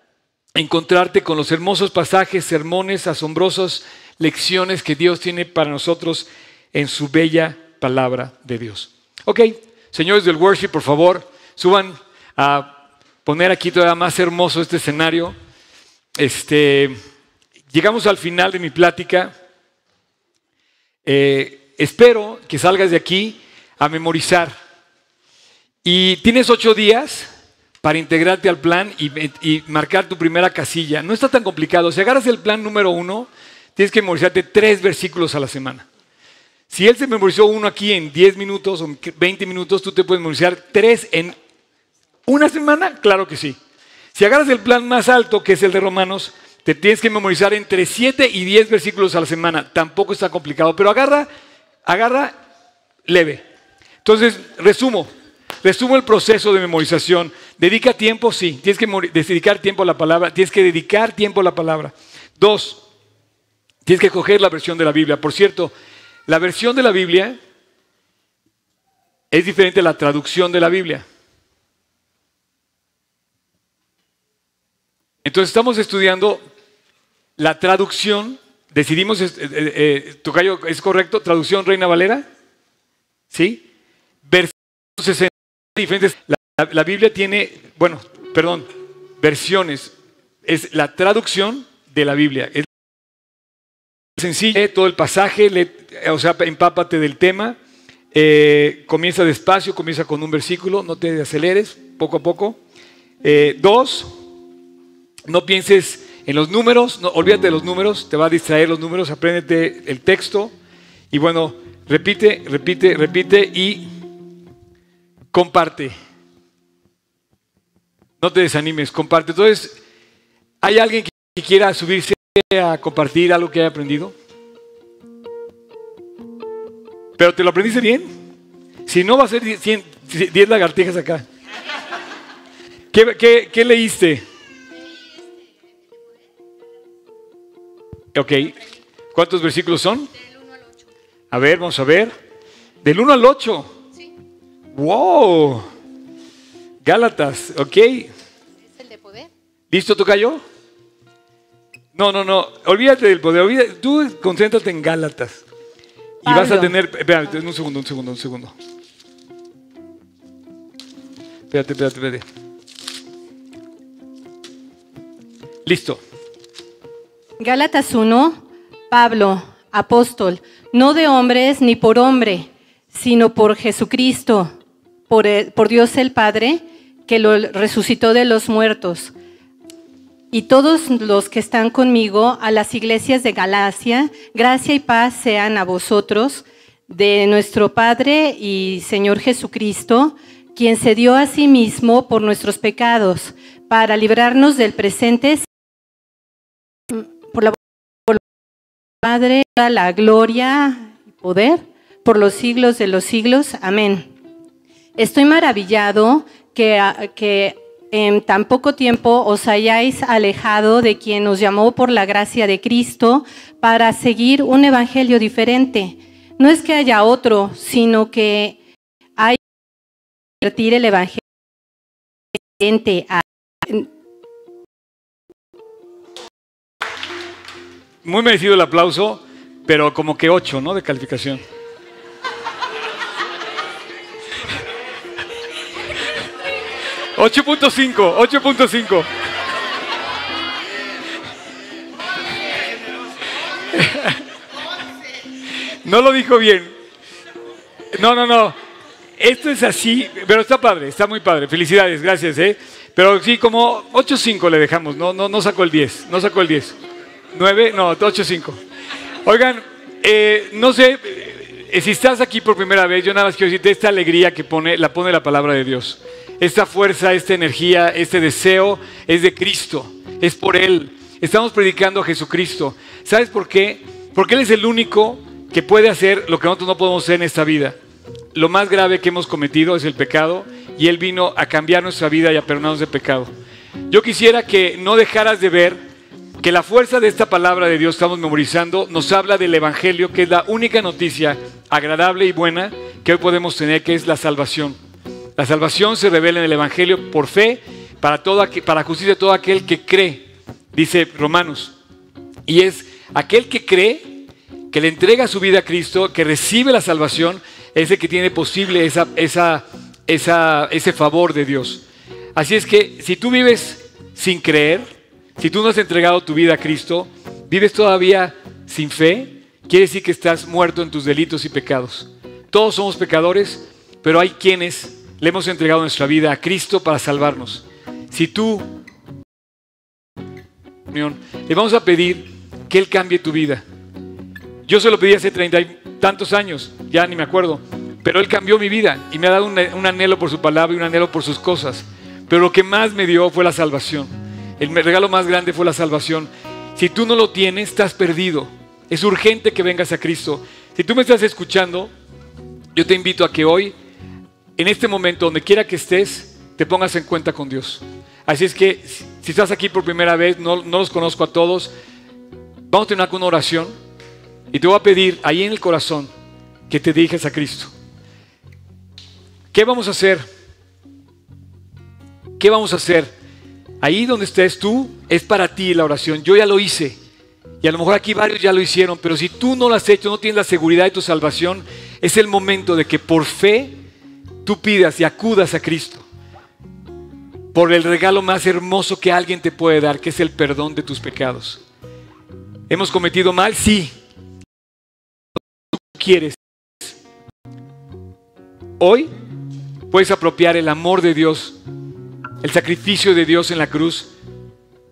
encontrarte con los hermosos pasajes, sermones, asombrosas lecciones que Dios tiene para nosotros en su bella palabra de Dios. Ok, señores del worship, por favor, suban a poner aquí todavía más hermoso este escenario. Este, llegamos al final de mi plática. Eh, espero que salgas de aquí a memorizar y tienes ocho días para integrarte al plan y, marcar tu primera casilla. No está tan complicado. Si agarras el plan número uno, tienes que memorizarte tres versículos a la semana. Si él se memorizó uno aquí en 10 minutos o 20 minutos, tú te puedes memorizar tres en una semana, claro que sí. Si agarras el plan más alto, que es el de Romanos, te tienes que memorizar entre 7 y 10 versículos a la semana. Tampoco está complicado, pero agarra, agarra leve. Entonces, resumo, Resumo el proceso de memorización. Dedica tiempo, sí. Tienes que dedicar tiempo a la palabra. Tienes que dedicar tiempo a la palabra. Dos, tienes que coger la versión de la Biblia. Por cierto, la versión de la Biblia es diferente a la traducción de la Biblia. Entonces estamos estudiando la traducción. Decidimos, eh, eh, eh Tocayo, ¿es correcto? ¿Traducción Reina Valera? ¿Sí? Versión 60 diferentes. La, Biblia tiene, bueno, perdón, versiones. Es la traducción de la Biblia. Es sencillo, todo el pasaje, o sea, empápate del tema. Eh, comienza despacio, comienza con un versículo, no te aceleres, poco a poco. Eh, dos, no pienses en los números, no, olvídate de los números, te va a distraer los números, apréndete el texto. Y bueno, repite, repite, repite y comparte. No te desanimes, comparte. Entonces, ¿hay alguien que quiera subirse a compartir algo que haya aprendido? ¿Pero te lo aprendiste bien? Si no, va a ser 10 lagartijas acá. ¿Qué, qué leíste? Ok. ¿Cuántos versículos son? Del 1 al 8. A ver, vamos a ver. Del 1 al 8. ¡Wow! Gálatas, ok. ¿Es el de poder? ¿Listo, Tocayo? No, no, no. Olvídate del poder. Tú concéntrate en Gálatas. Y vas a tener. Espérate, un segundo, un segundo, un segundo. Espérate, espérate, espérate. Listo. Gálatas 1, Pablo, apóstol, no de hombres ni por hombre, sino por Jesucristo por, Dios el Padre, que lo resucitó de los muertos. Y todos los que están conmigo a las iglesias de Galacia, gracia y paz sean a vosotros, de nuestro Padre y Señor Jesucristo, quien se dio a sí mismo por nuestros pecados, para librarnos del presente por la, por Padre, la gloria y poder por los siglos de los siglos. Amén. Estoy maravillado que, en tan poco tiempo os hayáis alejado de quien os llamó por la gracia de Cristo para seguir un evangelio diferente. No es que haya otro, sino que hay que convertir el evangelio a muy merecido el aplauso, pero como que ocho, ¿no? De calificación. 8.5, 8.5. No lo dijo bien. No, no, no. Esto es así, pero está padre, está muy padre. Felicidades, gracias, ¿eh? Pero sí, como 8.5 le dejamos, no, no, no sacó el 10, no sacó el 10. 9, no, 8.5. Oigan, eh, no sé, eh, si estás aquí por primera vez, yo nada más quiero decirte esta alegría que pone, la pone la palabra de Dios. Esta fuerza, esta energía, este deseo es de Cristo, es por Él. Estamos predicando a Jesucristo. ¿Sabes por qué? Porque Él es el único que puede hacer lo que nosotros no podemos hacer en esta vida. Lo más grave que hemos cometido es el pecado y Él vino a cambiar nuestra vida y a perdonarnos de pecado. Yo quisiera que no dejaras de ver que la fuerza de esta palabra de Dios estamos memorizando nos habla del Evangelio, que es la única noticia agradable y buena que hoy podemos tener, que es la salvación. La salvación se revela en el Evangelio por fe para, todo, para justicia de todo aquel que cree, dice Romanos. Y es aquel que cree, que le entrega su vida a Cristo, que recibe la salvación, es el que tiene posible esa, esa, esa, ese favor de Dios. Así es que si tú vives sin creer, si tú no has entregado tu vida a Cristo, vives todavía sin fe, quiere decir que estás muerto en tus delitos y pecados. Todos somos pecadores, pero hay quienes le hemos entregado nuestra vida a Cristo para salvarnos. Si tú, le vamos a pedir que Él cambie tu vida. Yo se lo pedí hace treinta y tantos años, ya ni me acuerdo, pero Él cambió mi vida y me ha dado un, un anhelo por su palabra y un anhelo por sus cosas. Pero lo que más me dio fue la salvación. El regalo más grande fue la salvación. Si tú no lo tienes, estás perdido. Es urgente que vengas a Cristo. Si tú me estás escuchando, yo te invito a que hoy, en este momento, donde quiera que estés, te pongas en cuenta con Dios. Así es que si estás aquí por primera vez, no, los conozco a todos, vamos a tener una oración y te voy a pedir ahí en el corazón que te diriges a Cristo. ¿Qué vamos a hacer? ¿Qué vamos a hacer? Ahí donde estés tú, es para ti la oración. Yo ya lo hice. Y a lo mejor aquí varios ya lo hicieron, pero si tú no lo has hecho, no tienes la seguridad de tu salvación, es el momento de que por fe tú pidas y acudas a Cristo por el regalo más hermoso que alguien te puede dar, que es el perdón de tus pecados. ¿Hemos cometido mal? Sí. Tú quieres. Hoy puedes apropiar el amor de Dios el sacrificio de Dios en la cruz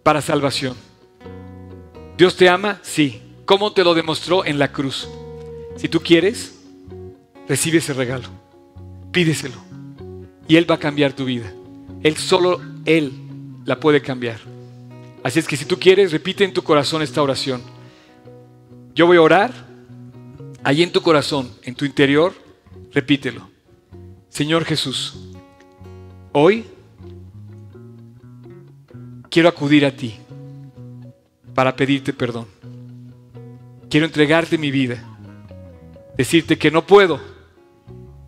para salvación. ¿Dios te ama? Sí. ¿Cómo te lo demostró en la cruz? Si tú quieres, recibe ese regalo. Pídeselo. Y Él va a cambiar tu vida. Él solo, Él la puede cambiar. Así es que si tú quieres, repite en tu corazón esta oración. Yo voy a orar. Allí en tu corazón, en tu interior, repítelo. Señor Jesús, hoy quiero acudir a ti para pedirte perdón. Quiero entregarte mi vida, decirte que no puedo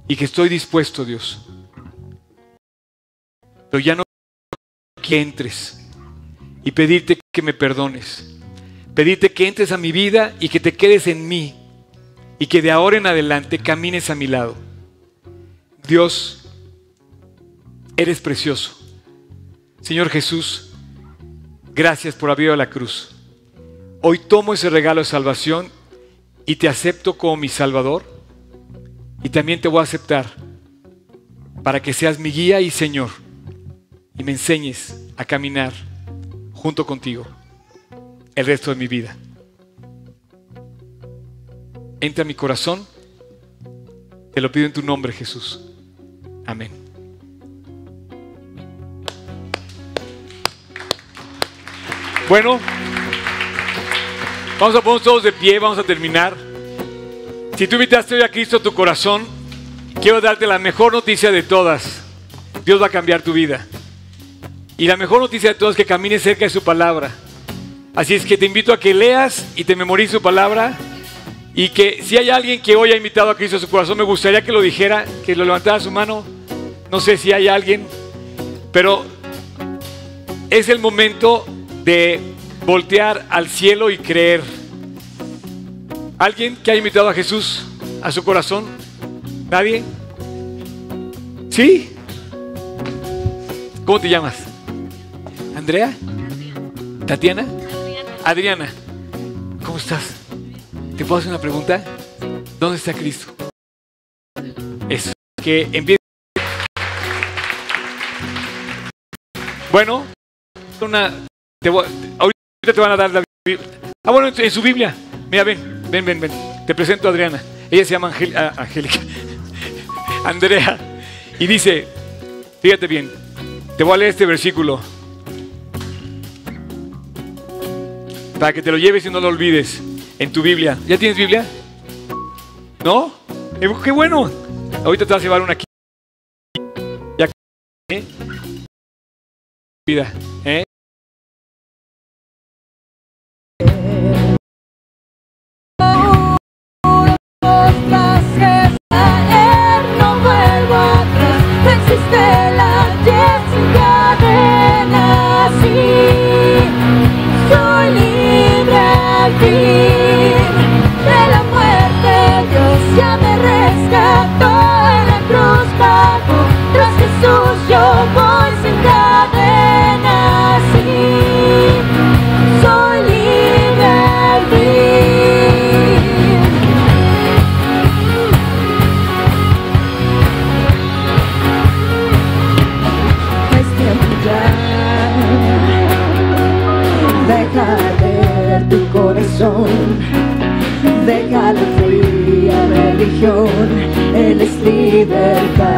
y que estoy dispuesto, Dios. Pero ya no que entres y pedirte que me perdones. Pedirte que entres a mi vida y que te quedes en mí y que de ahora en adelante camines a mi lado. Dios, eres precioso. Señor Jesús, Gracias por haber ido la cruz. Hoy tomo ese regalo de salvación y te acepto como mi Salvador. Y también te voy a aceptar para que seas mi guía y Señor y me enseñes a caminar junto contigo el resto de mi vida. Entra a mi corazón. Te lo pido en tu nombre, Jesús. Amén. Bueno, vamos a ponernos todos de pie, vamos a terminar. Si tú invitaste hoy a Cristo a tu corazón, quiero darte la mejor noticia de todas. Dios va a cambiar tu vida. Y la mejor noticia de todas es que camines cerca de su palabra. Así es que te invito a que leas y te memorices su palabra. Y que si hay alguien que hoy ha invitado a Cristo a su corazón, me gustaría que lo dijera, que lo levantara su mano. No sé si hay alguien, pero es el momento de voltear al cielo y creer. ¿Alguien que haya invitado a Jesús a su corazón? ¿Nadie? ¿Sí? ¿Cómo te llamas? ¿Andrea? ¿Tatiana? Adriana. ¿Cómo estás? ¿Te puedo hacer una pregunta? ¿Dónde está Cristo? Eso. Que empiece. Bueno, una te ahorita te van a dar la Biblia. Ah, bueno, en su Biblia. Mira, ven, ven, ven, ven. Te presento a Adriana. Ella se llama Angel- ah, Angélica. Andrea. Y dice, fíjate bien, te voy a leer este versículo. Para que te lo lleves y no lo olvides en tu Biblia. ¿Ya tienes Biblia? ¿No? Eh, ¡Qué bueno! Ahorita te vas a llevar una aquí. Ya. ¿eh? ¿eh? Libertad.